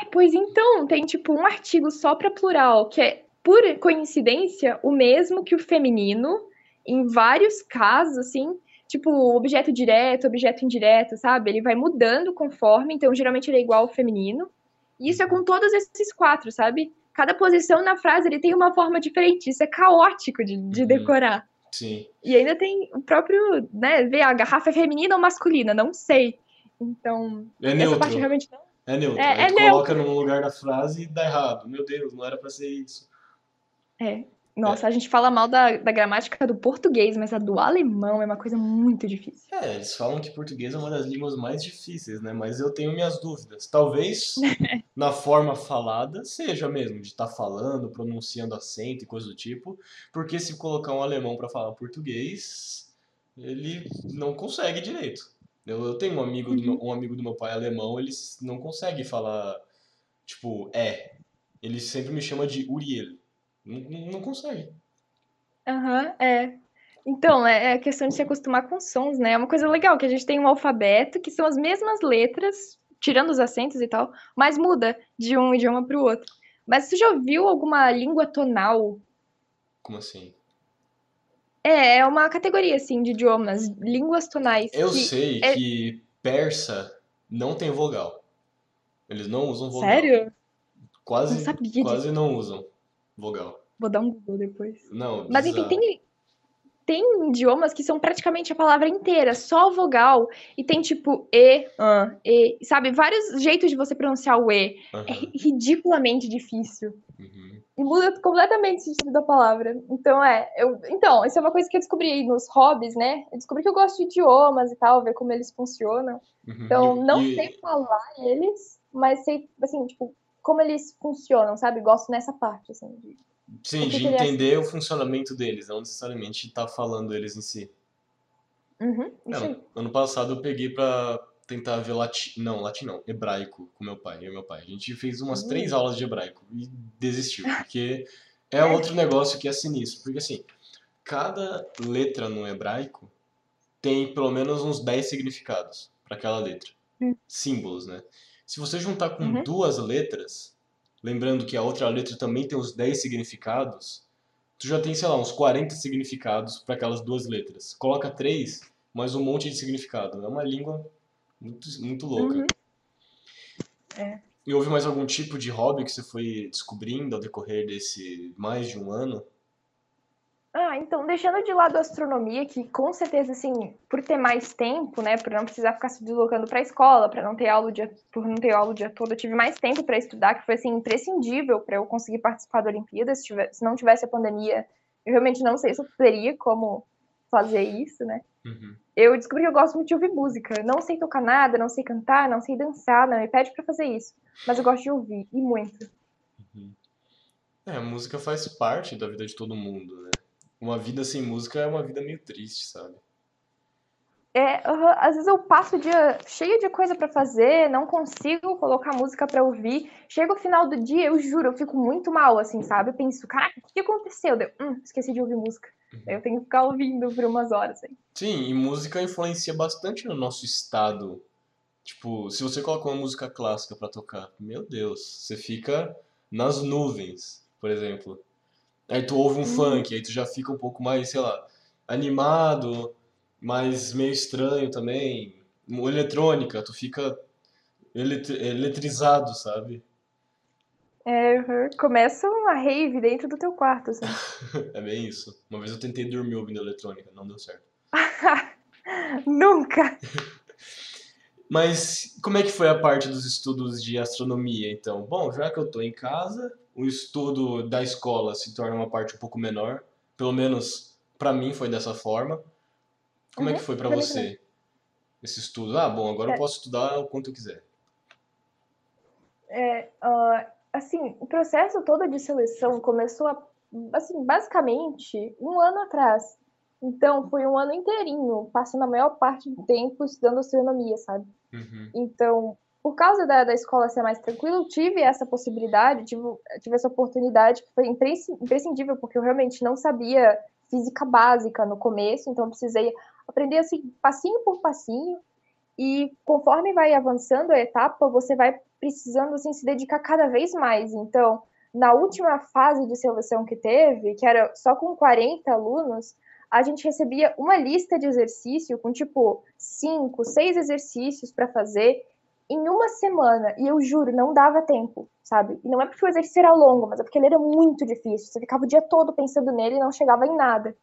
Speaker 2: É, pois então, tem tipo um artigo só para plural, que é, por coincidência, o mesmo que o feminino, em vários casos, assim, tipo objeto direto, objeto indireto, sabe? Ele vai mudando conforme, então geralmente ele é igual ao feminino. E isso é com todos esses quatro, sabe? Cada posição na frase ele tem uma forma diferente. Isso é caótico de, de
Speaker 1: Uhum.
Speaker 2: decorar.
Speaker 1: Sim.
Speaker 2: E ainda tem o próprio, né? Ver a garrafa é feminina ou masculina, não sei. Então,
Speaker 1: É
Speaker 2: essa
Speaker 1: neutro.
Speaker 2: parte realmente não.
Speaker 1: É neutro.
Speaker 2: É- é
Speaker 1: tu
Speaker 2: neutro.
Speaker 1: coloca num lugar da frase e dá errado. Meu Deus, não era pra ser isso.
Speaker 2: É. Nossa, a gente fala mal da, da gramática do português, mas a do alemão é uma coisa muito difícil.
Speaker 1: É, eles falam que português é uma das línguas mais difíceis, né? Mas eu tenho minhas dúvidas. Talvez na forma falada seja mesmo, de estar falando, pronunciando acento e coisa do tipo, porque se colocar um alemão pra falar português, ele não consegue direito. Eu, eu tenho um amigo, do meu, um amigo do meu pai alemão, ele não consegue falar, tipo, é. Ele sempre me chama de Uriel. Não, não não consegue.
Speaker 2: Aham, é. Então, é, é questão de se acostumar com sons, né? É uma coisa legal que a gente tem um alfabeto que são as mesmas letras, tirando os acentos e tal, mas muda de um idioma para o outro. Mas você já ouviu alguma língua tonal?
Speaker 1: Como assim?
Speaker 2: É, é uma categoria, assim, de idiomas, línguas tonais,
Speaker 1: Eu
Speaker 2: que
Speaker 1: sei
Speaker 2: é-
Speaker 1: que persa não tem vogal. Eles não usam vogal.
Speaker 2: Sério?
Speaker 1: Quase,
Speaker 2: Não sabia disso.
Speaker 1: quase não usam vogal.
Speaker 2: Vou dar um Google depois.
Speaker 1: Não,
Speaker 2: Mas enfim, tem, tem idiomas que são praticamente a palavra inteira, só vogal, e tem tipo E, an, E, sabe? Vários jeitos de você pronunciar o E. É
Speaker 1: Aham,
Speaker 2: ri- ridiculamente difícil.
Speaker 1: uhum.
Speaker 2: E muda completamente o sentido da palavra. Então, é. Eu, então, isso é uma coisa que eu descobri nos hobbies, né? Eu descobri que eu gosto de idiomas e tal, ver como eles funcionam.
Speaker 1: Uhum.
Speaker 2: Então,
Speaker 1: E-
Speaker 2: não
Speaker 1: e-
Speaker 2: sei falar eles, mas sei, assim, tipo, como eles funcionam, sabe? Gosto nessa parte, assim. de-
Speaker 1: Sim, de
Speaker 2: é assim?
Speaker 1: entender o funcionamento deles, não necessariamente estar falando eles em si.
Speaker 2: Uhum,
Speaker 1: É, ano, passado eu peguei pra tentar ver latim, não, latim não, hebraico com meu pai, eu e meu pai. A gente fez umas
Speaker 2: Hum.
Speaker 1: três aulas de hebraico e desistiu, porque é outro negócio que é sinistro, porque assim, cada letra no hebraico tem pelo menos uns 10 significados para aquela letra.
Speaker 2: Hum.
Speaker 1: Símbolos, né? Se você juntar com
Speaker 2: Uhum.
Speaker 1: duas letras, lembrando que a outra letra também tem uns 10 significados, tu já tem, sei lá, uns 40 significados para aquelas duas letras. Coloca três, mais um monte de significado. É uma língua muito, muito louca.
Speaker 2: Uhum. É.
Speaker 1: E houve mais algum tipo de hobby que você foi descobrindo ao decorrer desse mais de um ano?
Speaker 2: Ah, então, deixando de lado a astronomia, que com certeza, assim, por ter mais tempo, né, por não precisar ficar se deslocando para a escola, para não ter aula o dia, por não ter aula o dia todo, eu tive mais tempo para estudar, que foi, assim, imprescindível para eu conseguir participar da Olimpíada. Se, tivesse, se não tivesse a pandemia, eu realmente não sei se eu teria como fazer isso, né.
Speaker 1: Uhum.
Speaker 2: Eu descobri que eu gosto muito de ouvir música. Não sei tocar nada, não sei cantar, não sei dançar, não me pede para fazer isso. Mas eu gosto de ouvir, e muito.
Speaker 1: Uhum. É, a música faz parte da vida de todo mundo, né? Uma vida sem música é uma vida meio triste, sabe?
Speaker 2: É, às vezes eu passo o dia cheio de coisa pra fazer, não consigo colocar música pra ouvir. Chega o final do dia, eu juro, eu fico muito mal, assim, sabe? Eu penso, caraca, o que aconteceu? Deu, hum, esqueci de ouvir música. Aí eu tenho que ficar ouvindo por umas horas. Assim.
Speaker 1: Sim, e música influencia bastante no nosso estado. Tipo, se você coloca uma música clássica pra tocar, meu Deus, você fica nas nuvens, por exemplo. Aí tu ouve um
Speaker 2: Hum.
Speaker 1: funk, aí tu já fica um pouco mais, sei lá, animado, mas meio estranho também. Eletrônica, tu fica eletri- eletrizado, sabe?
Speaker 2: É, aham, começa uma rave dentro do teu quarto, assim.
Speaker 1: É bem isso. Uma vez eu tentei dormir ouvindo eletrônica, não deu certo.
Speaker 2: Nunca!
Speaker 1: Mas como é que foi a parte dos estudos de astronomia, então? Bom, já que eu estou em casa, o estudo da escola se torna uma parte um pouco menor. Pelo menos para mim foi dessa forma. Como uhum, é que uhum, foi para você esse estudo? Ah, bom, agora é. eu posso estudar o quanto eu quiser.
Speaker 2: É, uh, assim, o processo todo de seleção começou, a, assim, basicamente um ano atrás. Então, foi um ano inteirinho, passando a maior parte do tempo estudando astronomia, sabe? Uhum. Então, por causa da, da escola ser mais tranquila, eu tive essa possibilidade, tive, tive essa oportunidade que foi imprescindível, porque eu realmente não sabia física básica no começo, então precisei aprender assim, passinho por passinho, e conforme vai avançando a etapa, você vai precisando assim, se dedicar cada vez mais. Então, na última fase de seleção que teve, que era só com 40 alunos, a gente recebia uma lista de exercício com tipo cinco, seis exercícios para fazer em uma semana. E eu juro, não dava tempo, sabe? E não é porque o exercício era longo, mas é porque ele era muito difícil. Você ficava o dia todo pensando nele e não chegava em nada.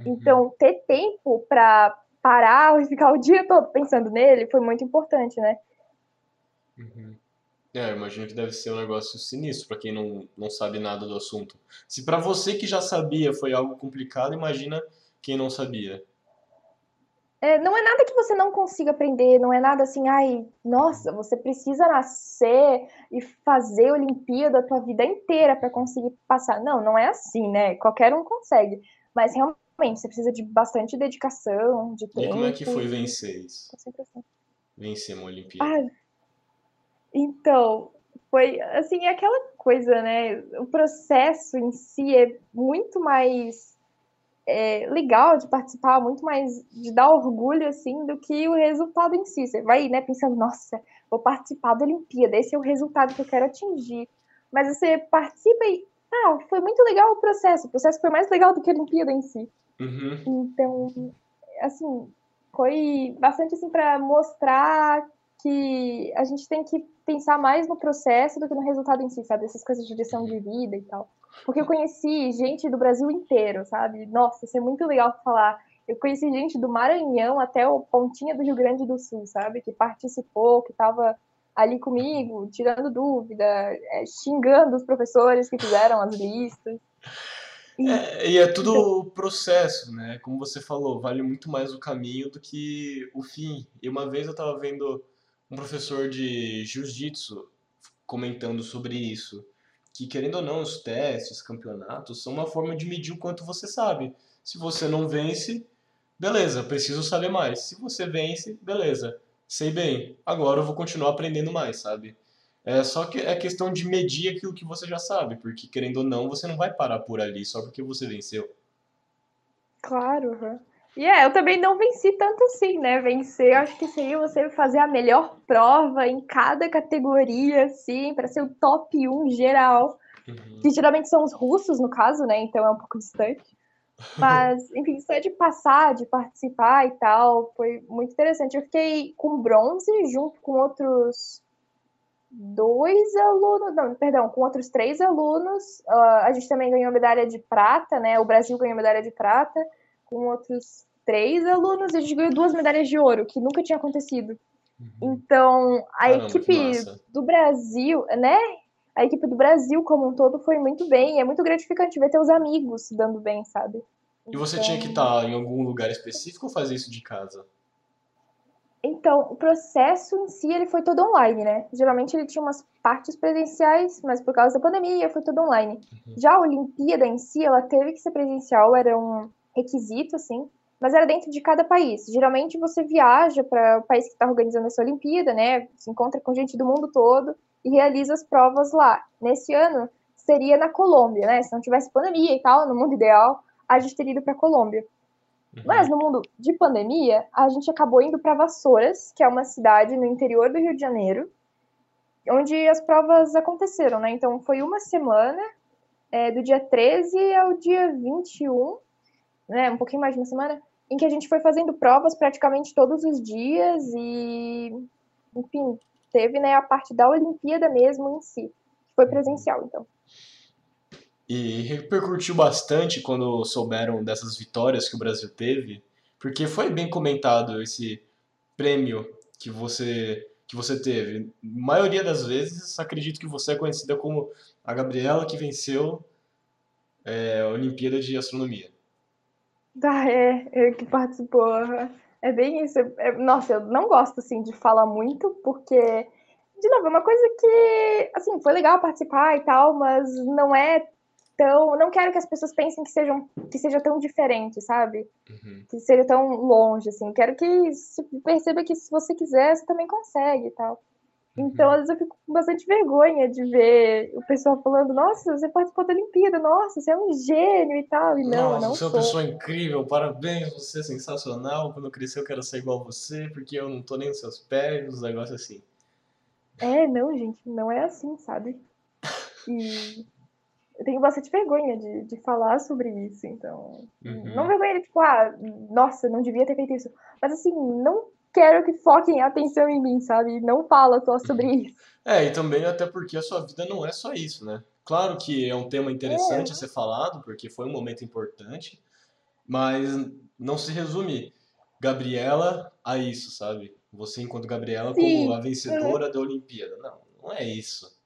Speaker 2: Uhum. Então, ter tempo para parar e ficar o dia todo pensando nele foi muito importante, né?
Speaker 1: Uhum. É, eu imagino que deve ser um negócio sinistro para quem não, não sabe nada do assunto. Se para você que já sabia foi algo complicado, imagina quem não sabia?
Speaker 2: É, não é nada que você não consiga aprender, não é nada assim, ai, nossa, você precisa nascer e fazer Olimpíada a tua vida inteira para conseguir passar. Não, não é assim, né? Qualquer um consegue. Mas realmente, você precisa de bastante dedicação, de tempo.
Speaker 1: E como é que foi vencer isso? Vencer uma Olimpíada. Ah,
Speaker 2: então, foi assim, aquela coisa, né? O processo em si é muito mais é, legal de participar, muito mais de dar orgulho, assim, do que o resultado em si. Você vai, né, pensando, nossa, vou participar da Olimpíada, esse é o resultado que eu quero atingir. Mas você participa e, ah, foi muito legal o processo, o processo foi mais legal do que a Olimpíada em si. Uhum. Então, assim, foi bastante, assim, para mostrar que a gente tem que pensar mais no processo do que no resultado em si, sabe? Essas coisas de lição de vida e tal. Porque eu conheci gente do Brasil inteiro, sabe? Nossa, isso é muito legal falar. Eu conheci gente do Maranhão até o Pontinha do Rio Grande do Sul, sabe? Que participou, que estava ali comigo, tirando dúvida, é, xingando os professores que fizeram as listas.
Speaker 1: E é, e é tudo o então processo, né? Como você falou, vale muito mais o caminho do que o fim. E uma vez eu estava vendo um professor de jiu-jitsu comentando sobre isso que, querendo ou não, os testes, campeonatos, são uma forma de medir o quanto você sabe. Se você não vence, beleza, preciso saber mais. Se você vence, beleza, sei bem. Agora eu vou continuar aprendendo mais, sabe? É só que é questão de medir aquilo que você já sabe, porque querendo ou não, você não vai parar por ali só porque você venceu.
Speaker 2: Claro, uhum. E é, eu também não venci tanto assim, né? Vencer, acho que seria você fazer a melhor prova em cada categoria, assim, para ser o top 1 geral. Uhum. Que geralmente são os russos, no caso, né? Então é um pouco distante. Mas, enfim, só de passar, de participar e tal, foi muito interessante. Eu fiquei com bronze junto com outros dois alunos, não, perdão, com outros três alunos. Uh, a gente também ganhou medalha de prata, né? O Brasil ganhou medalha de prata com outros três alunos e a gente ganhou duas medalhas de ouro, que nunca tinha acontecido. Uhum. Então, a Caramba, equipe do Brasil, né? A equipe do Brasil como um todo foi muito bem. É muito gratificante ver teus amigos se dando bem, sabe?
Speaker 1: E você então... tinha que estar então em algum lugar específico ou fazer isso de casa?
Speaker 2: Então, o processo em si ele foi todo online, né? Geralmente ele tinha umas partes presenciais, mas por causa da pandemia foi todo online. Uhum. Já a Olimpíada em si, ela teve que ser presencial, era um requisito, assim, mas era dentro de cada país. Geralmente você viaja para o país que está organizando essa Olimpíada, né? Se encontra com gente do mundo todo e realiza as provas lá. Nesse ano seria na Colômbia, né? Se não tivesse pandemia e tal, no mundo ideal, a gente teria ido para a Colômbia. Uhum. Mas no mundo de pandemia, a gente acabou indo para Vassouras, que é uma cidade no interior do Rio de Janeiro, onde as provas aconteceram, né? Então foi uma semana, é, do dia 13 ao dia 21 né, um pouquinho mais de uma semana, em que a gente foi fazendo provas praticamente todos os dias e, enfim, teve né, a parte da Olimpíada mesmo em si, que foi presencial, então.
Speaker 1: E repercutiu bastante quando souberam dessas vitórias que o Brasil teve, porque foi bem comentado esse prêmio que você que você teve. maioria das vezes, acredito que você é conhecida como a Gabriela que venceu é, a Olimpíada de Astronomia.
Speaker 2: Ah, é, é que participou. É bem isso. É, nossa, eu não gosto assim de falar muito, porque, de novo, é uma coisa que, assim, foi legal participar e tal, mas não é tão. Não quero que as pessoas pensem que, sejam, que seja tão diferente, sabe? Uhum. Que seja tão longe, assim. Quero que se perceba que se você quiser, você também consegue e tal. Então, às vezes eu fico com bastante vergonha de ver o pessoal falando, nossa, você participou da Olimpíada, nossa, você é um gênio e tal. E não, nossa, não
Speaker 1: você é uma pessoa incrível, parabéns, você é sensacional. Quando eu crescer eu quero ser igual a você, porque eu não tô nem nos seus pés, uns negócios assim.
Speaker 2: É, não, gente, não é assim, sabe? E eu tenho bastante vergonha de, de falar sobre isso, então. Uhum. Não vergonha de, tipo, ah, nossa, não devia ter feito isso. Mas assim, não quero que foquem atenção em mim, sabe? Não fala só sobre uhum. isso.
Speaker 1: É, e também até porque a sua vida não é só isso, né? Claro que é um tema interessante é. a ser falado, porque foi um momento importante, mas não se resume Gabriela a isso, sabe? Você enquanto Gabriela Sim. como a vencedora da Olimpíada. Não, não é isso.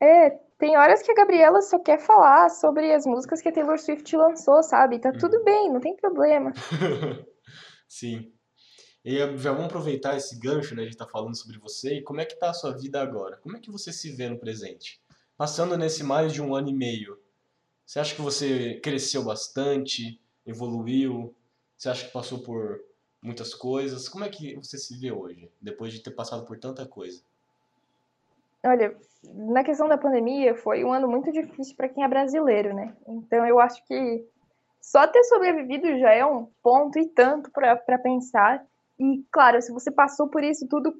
Speaker 2: É, tem horas que a Gabriela só quer falar sobre as músicas que a Taylor Swift lançou, sabe? Tá tudo uhum. bem, não tem problema.
Speaker 1: Sim. E já vamos aproveitar esse gancho, né? A gente tá falando sobre você e como é que tá a sua vida agora? Como é que você se vê no presente? Passando nesse mais de um ano e meio, você acha que você cresceu bastante, evoluiu? Você acha que passou por muitas coisas? Como é que você se vê hoje, depois de ter passado por tanta coisa?
Speaker 2: Olha, na questão da pandemia, foi um ano muito difícil para quem é brasileiro, né? Então eu acho que só ter sobrevivido já é um ponto e tanto para pensar. E, claro, se você passou por isso tudo,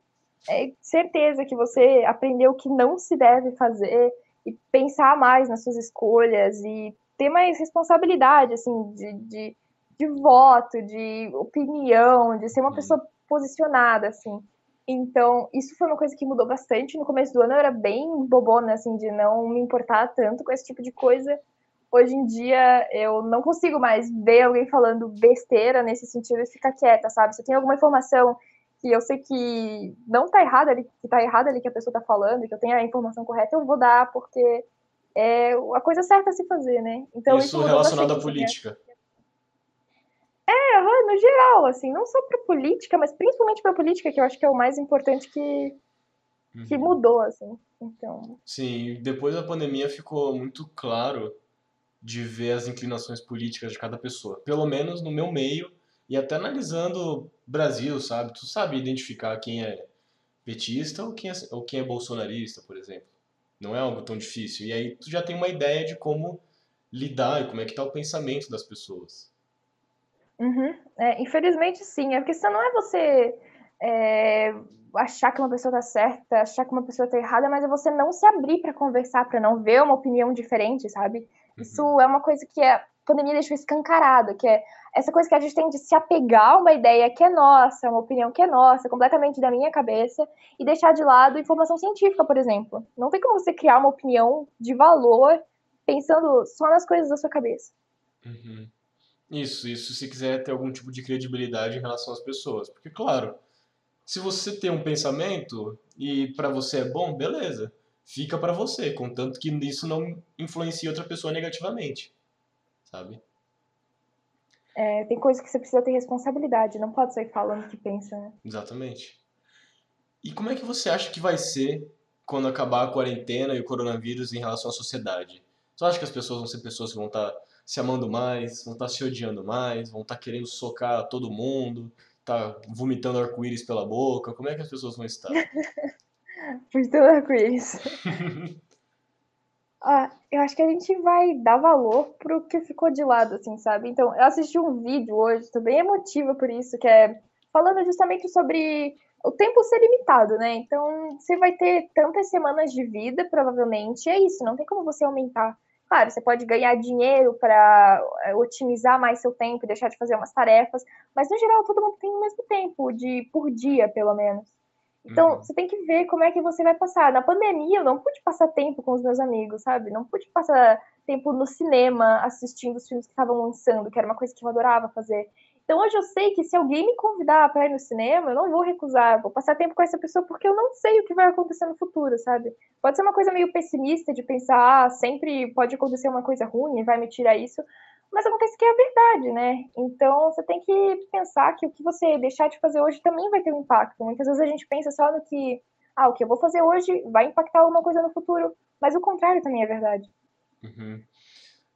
Speaker 2: é certeza que você aprendeu o que não se deve fazer e pensar mais nas suas escolhas e ter mais responsabilidade, assim, de, de, de voto, de opinião, de ser uma uhum. pessoa posicionada, assim. Então, isso foi uma coisa que mudou bastante. No começo do ano eu era bem bobona, assim, de não me importar tanto com esse tipo de coisa hoje em dia eu não consigo mais ver alguém falando besteira nesse sentido e ficar quieta, sabe? Se tem alguma informação que eu sei que não tá errada ali, que tá errada ali que a pessoa tá falando, que eu tenho a informação correta, eu vou dar, porque é a coisa certa a se fazer, né?
Speaker 1: Então, isso, isso relacionado à política. Né?
Speaker 2: É, no geral, assim, não só para política, mas principalmente para política, que eu acho que é o mais importante que, que uhum. mudou, assim. Então.
Speaker 1: Sim, depois da pandemia ficou muito claro de ver as inclinações políticas de cada pessoa. Pelo menos no meu meio, e até analisando Brasil, sabe? Tu sabe identificar quem é petista ou quem é, ou quem é bolsonarista, por exemplo. Não é algo tão difícil. E aí tu já tem uma ideia de como lidar e como é que tá o pensamento das pessoas.
Speaker 2: Uhum. É, infelizmente, sim. A questão não é você é, achar que uma pessoa tá certa, achar que uma pessoa tá errada, mas é você não se abrir para conversar, para não ver uma opinião diferente, sabe? Isso uhum. é uma coisa que a pandemia deixou escancarado, que é essa coisa que a gente tem de se apegar a uma ideia que é nossa, uma opinião que é nossa, completamente da minha cabeça, e deixar de lado informação científica, por exemplo. Não tem como você criar uma opinião de valor pensando só nas coisas da sua cabeça.
Speaker 1: Uhum. Isso, isso se quiser ter algum tipo de credibilidade em relação às pessoas. Porque, claro, se você tem um pensamento e para você é bom, beleza fica para você, contanto que isso não influencie outra pessoa negativamente, sabe?
Speaker 2: É, tem coisa que você precisa ter responsabilidade, não pode sair falando o que pensa, né?
Speaker 1: Exatamente. E como é que você acha que vai ser quando acabar a quarentena e o coronavírus em relação à sociedade? Você acha que as pessoas vão ser pessoas que vão estar tá se amando mais, vão estar tá se odiando mais, vão estar tá querendo socar todo mundo, tá vomitando arco-íris pela boca? Como é que as pessoas vão estar?
Speaker 2: Por todo arco-íris. ah, eu acho que a gente vai dar valor pro que ficou de lado, assim, sabe? Então, eu assisti um vídeo hoje, tô bem emotiva por isso, que é falando justamente sobre o tempo ser limitado, né? Então, você vai ter tantas semanas de vida, provavelmente, é isso, não tem como você aumentar. Claro, você pode ganhar dinheiro para é, otimizar mais seu tempo e deixar de fazer umas tarefas, mas no geral todo mundo tem o mesmo tempo de por dia, pelo menos. Então, uhum. você tem que ver como é que você vai passar. Na pandemia, eu não pude passar tempo com os meus amigos, sabe? Não pude passar tempo no cinema assistindo os filmes que estavam lançando, que era uma coisa que eu adorava fazer. Então hoje eu sei que se alguém me convidar para ir no cinema, eu não vou recusar, vou passar tempo com essa pessoa porque eu não sei o que vai acontecer no futuro, sabe? Pode ser uma coisa meio pessimista de pensar, ah, sempre pode acontecer uma coisa ruim e vai me tirar isso, mas acontece que é a verdade, né? Então você tem que pensar que o que você deixar de fazer hoje também vai ter um impacto. Muitas vezes a gente pensa só no que, ah, o que eu vou fazer hoje vai impactar alguma coisa no futuro, mas o contrário também é verdade.
Speaker 1: Uhum.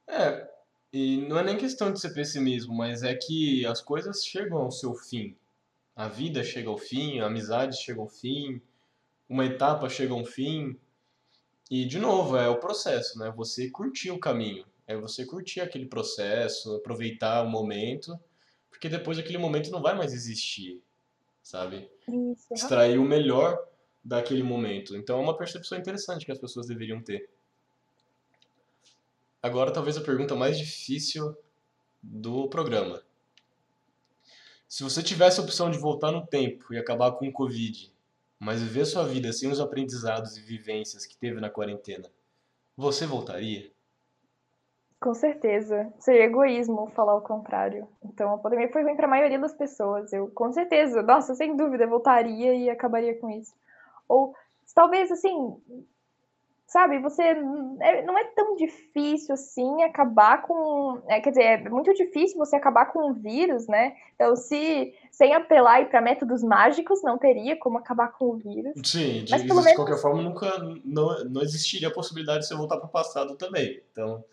Speaker 1: É, e não é nem questão de ser pessimismo, mas é que as coisas chegam ao seu fim. A vida chega ao fim, a amizade chega ao fim, uma etapa chega ao fim. E, de novo, é o processo, né? Você curtir o caminho. É você curtir aquele processo, aproveitar o momento, porque depois aquele momento não vai mais existir, sabe?
Speaker 2: Isso.
Speaker 1: Extrair o melhor daquele momento. Então é uma percepção interessante que as pessoas deveriam ter. Agora, talvez a pergunta mais difícil do programa. Se você tivesse a opção de voltar no tempo e acabar com o Covid, mas viver sua vida sem os aprendizados e vivências que teve na quarentena, você voltaria?
Speaker 2: Com certeza. Seria egoísmo falar o contrário. Então, a pandemia foi ruim para a maioria das pessoas. Eu, com certeza, nossa, sem dúvida, voltaria e acabaria com isso. Ou, talvez, assim, sabe, você é, não é tão difícil assim acabar com, é, quer dizer, é muito difícil você acabar com um vírus, né? Então, se sem apelar para métodos mágicos, não teria como acabar com o vírus.
Speaker 1: Sim, de, Mas, de menos... qualquer forma, nunca não, não existiria a possibilidade de você voltar para o passado também. Então,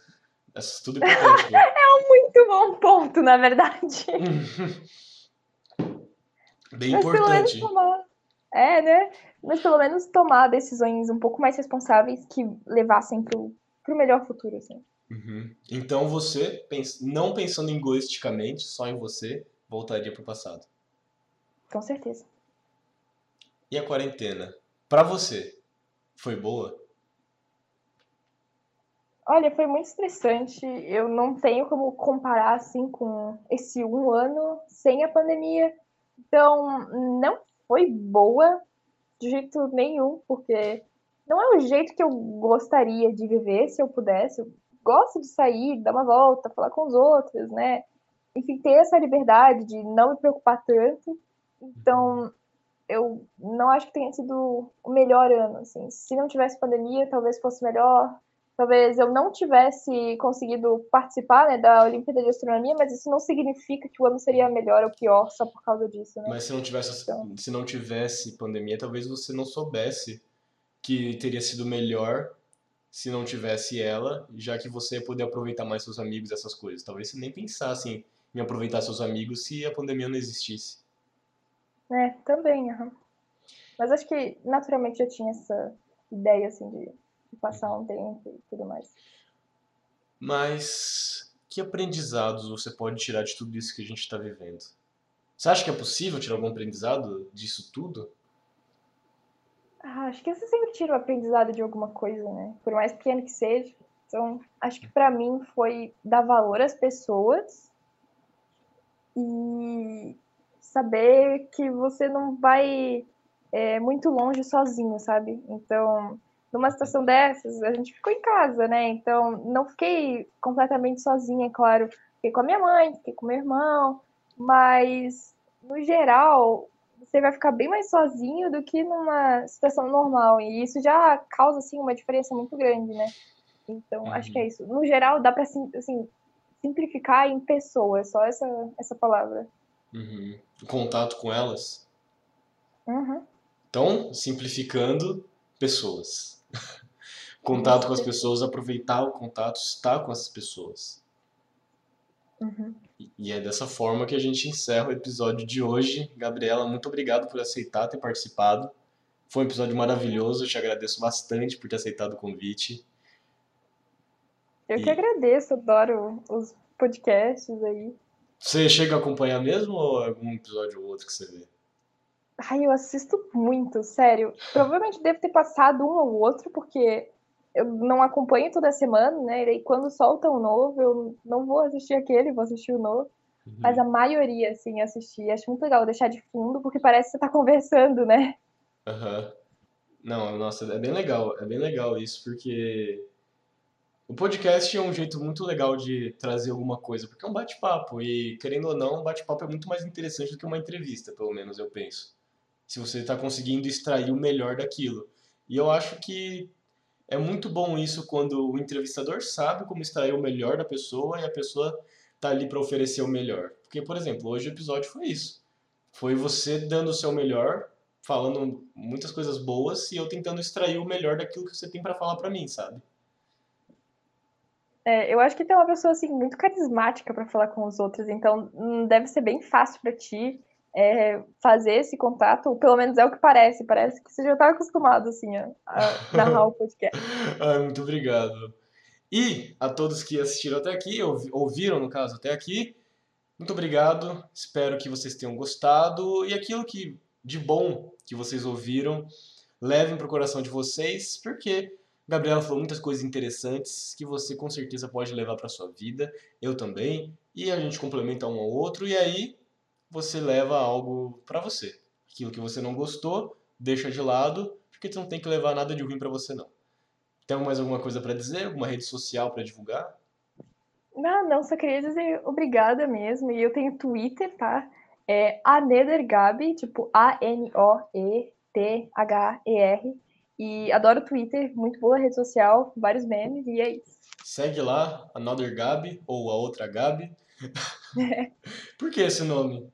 Speaker 1: é tudo importante. Né?
Speaker 2: é um muito bom ponto, na verdade.
Speaker 1: Bem Mas importante.
Speaker 2: Tomar... É, né? mas pelo menos tomar decisões um pouco mais responsáveis que levassem pro, pro melhor futuro, assim.
Speaker 1: Uhum. Então você, não pensando egoisticamente, só em você, voltaria pro passado.
Speaker 2: Com certeza.
Speaker 1: E a quarentena? Para você, foi boa?
Speaker 2: Olha, foi muito estressante. Eu não tenho como comparar assim com esse um ano sem a pandemia. Então, não foi boa, de jeito nenhum, porque não é o jeito que eu gostaria de viver se eu pudesse. Eu gosto de sair, dar uma volta, falar com os outros, né? Enfim, ter essa liberdade de não me preocupar tanto. Então, eu não acho que tenha sido o melhor ano, assim. Se não tivesse pandemia, talvez fosse melhor talvez eu não tivesse conseguido participar né, da Olimpíada de Astronomia, mas isso não significa que o ano seria melhor ou pior só por causa disso. Né?
Speaker 1: Mas se não tivesse, então... se não tivesse pandemia, talvez você não soubesse que teria sido melhor se não tivesse ela, já que você ia poder aproveitar mais seus amigos essas coisas. Talvez você nem pensasse em aproveitar seus amigos se a pandemia não existisse.
Speaker 2: É, também, uhum. Mas acho que naturalmente já tinha essa ideia assim de passar um tempo e tudo mais.
Speaker 1: Mas que aprendizados você pode tirar de tudo isso que a gente está vivendo? Você acha que é possível tirar algum aprendizado disso tudo?
Speaker 2: Ah, acho que você sempre tira o aprendizado de alguma coisa, né? Por mais pequeno que seja. Então, acho que para mim foi dar valor às pessoas e saber que você não vai é, muito longe sozinho, sabe? Então, numa situação dessas, a gente ficou em casa, né? Então, não fiquei completamente sozinha, claro. Fiquei com a minha mãe, fiquei com meu irmão, mas, no geral, você vai ficar bem mais sozinho do que numa situação normal. E isso já causa, assim, uma diferença muito grande, né? Então, uhum. acho que é isso. No geral, dá para assim, simplificar em pessoas, só essa, essa palavra.
Speaker 1: Uhum. O contato com elas?
Speaker 2: Uhum.
Speaker 1: Então, simplificando, pessoas. Contato com as pessoas, aproveitar o contato, estar com essas pessoas.
Speaker 2: Uhum.
Speaker 1: E é dessa forma que a gente encerra o episódio de hoje. Gabriela, muito obrigado por aceitar ter participado. Foi um episódio maravilhoso, eu te agradeço bastante por ter aceitado o convite.
Speaker 2: Eu e... que agradeço, adoro os podcasts aí.
Speaker 1: Você chega a acompanhar mesmo ou é algum episódio ou outro que você vê?
Speaker 2: Ai, eu assisto muito, sério. Provavelmente devo ter passado um ou outro, porque eu não acompanho toda semana, né? E daí quando solta um novo, eu não vou assistir aquele, vou assistir o novo. Uhum. Mas a maioria, assim, assisti. Acho muito legal deixar de fundo, porque parece que você tá conversando, né?
Speaker 1: Aham. Uhum. Não, nossa, é bem legal. É bem legal isso, porque O podcast é um jeito muito legal de trazer alguma coisa, porque é um bate-papo, e querendo ou não, um bate-papo é muito mais interessante do que uma entrevista, pelo menos eu penso. Se você está conseguindo extrair o melhor daquilo. E eu acho que é muito bom isso quando o entrevistador sabe como extrair o melhor da pessoa e a pessoa tá ali para oferecer o melhor. Porque, por exemplo, hoje o episódio foi isso. Foi você dando o seu melhor, falando muitas coisas boas e eu tentando extrair o melhor daquilo que você tem para falar para mim, sabe?
Speaker 2: É, eu acho que tem uma pessoa assim muito carismática para falar com os outros, então hum, deve ser bem fácil para ti é, fazer esse contato, pelo menos é o que parece. Parece que você já está acostumado assim a, narrar o podcast.
Speaker 1: Ai, muito obrigado. E a todos que assistiram até aqui, ouviram no caso até aqui, muito obrigado. Espero que vocês tenham gostado e aquilo que de bom que vocês ouviram levem para o coração de vocês, porque Gabriela falou muitas coisas interessantes que você com certeza pode levar para sua vida, eu também, e a gente complementa um ao outro e aí você leva algo para você. Aquilo que você não gostou, deixa de lado, porque você não tem que levar nada de ruim para você não. Tem mais alguma coisa para dizer? Alguma rede social para divulgar?
Speaker 2: Não, não, só queria dizer obrigada mesmo. E eu tenho Twitter, tá? É Anedergabi, tipo A-N-O-E-T-H-E-R. E adoro Twitter, muito boa rede social, vários memes, e é isso.
Speaker 1: Segue lá, Another Gabi, ou a outra Gabi. Por que esse nome?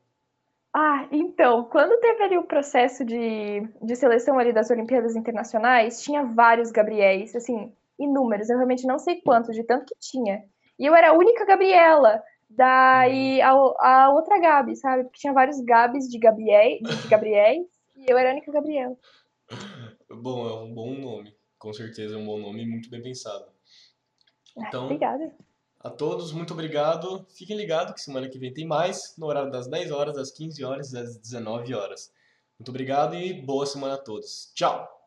Speaker 2: Ah, então, quando teve ali o processo de, de seleção ali das Olimpíadas Internacionais, tinha vários Gabriéis, assim, inúmeros, eu realmente não sei quantos, de tanto que tinha. E eu era a única Gabriela, daí a, a outra Gabi, sabe? Porque tinha vários Gabis de Gabriel, de Gabriéis, e eu era a única Gabriela.
Speaker 1: Bom, é um bom nome. Com certeza é um bom nome e muito bem pensado.
Speaker 2: Ah, então, Obrigada.
Speaker 1: A todos, muito obrigado. Fiquem ligados que semana que vem tem mais, no horário das 10 horas, das 15 horas das 19 horas. Muito obrigado e boa semana a todos. Tchau!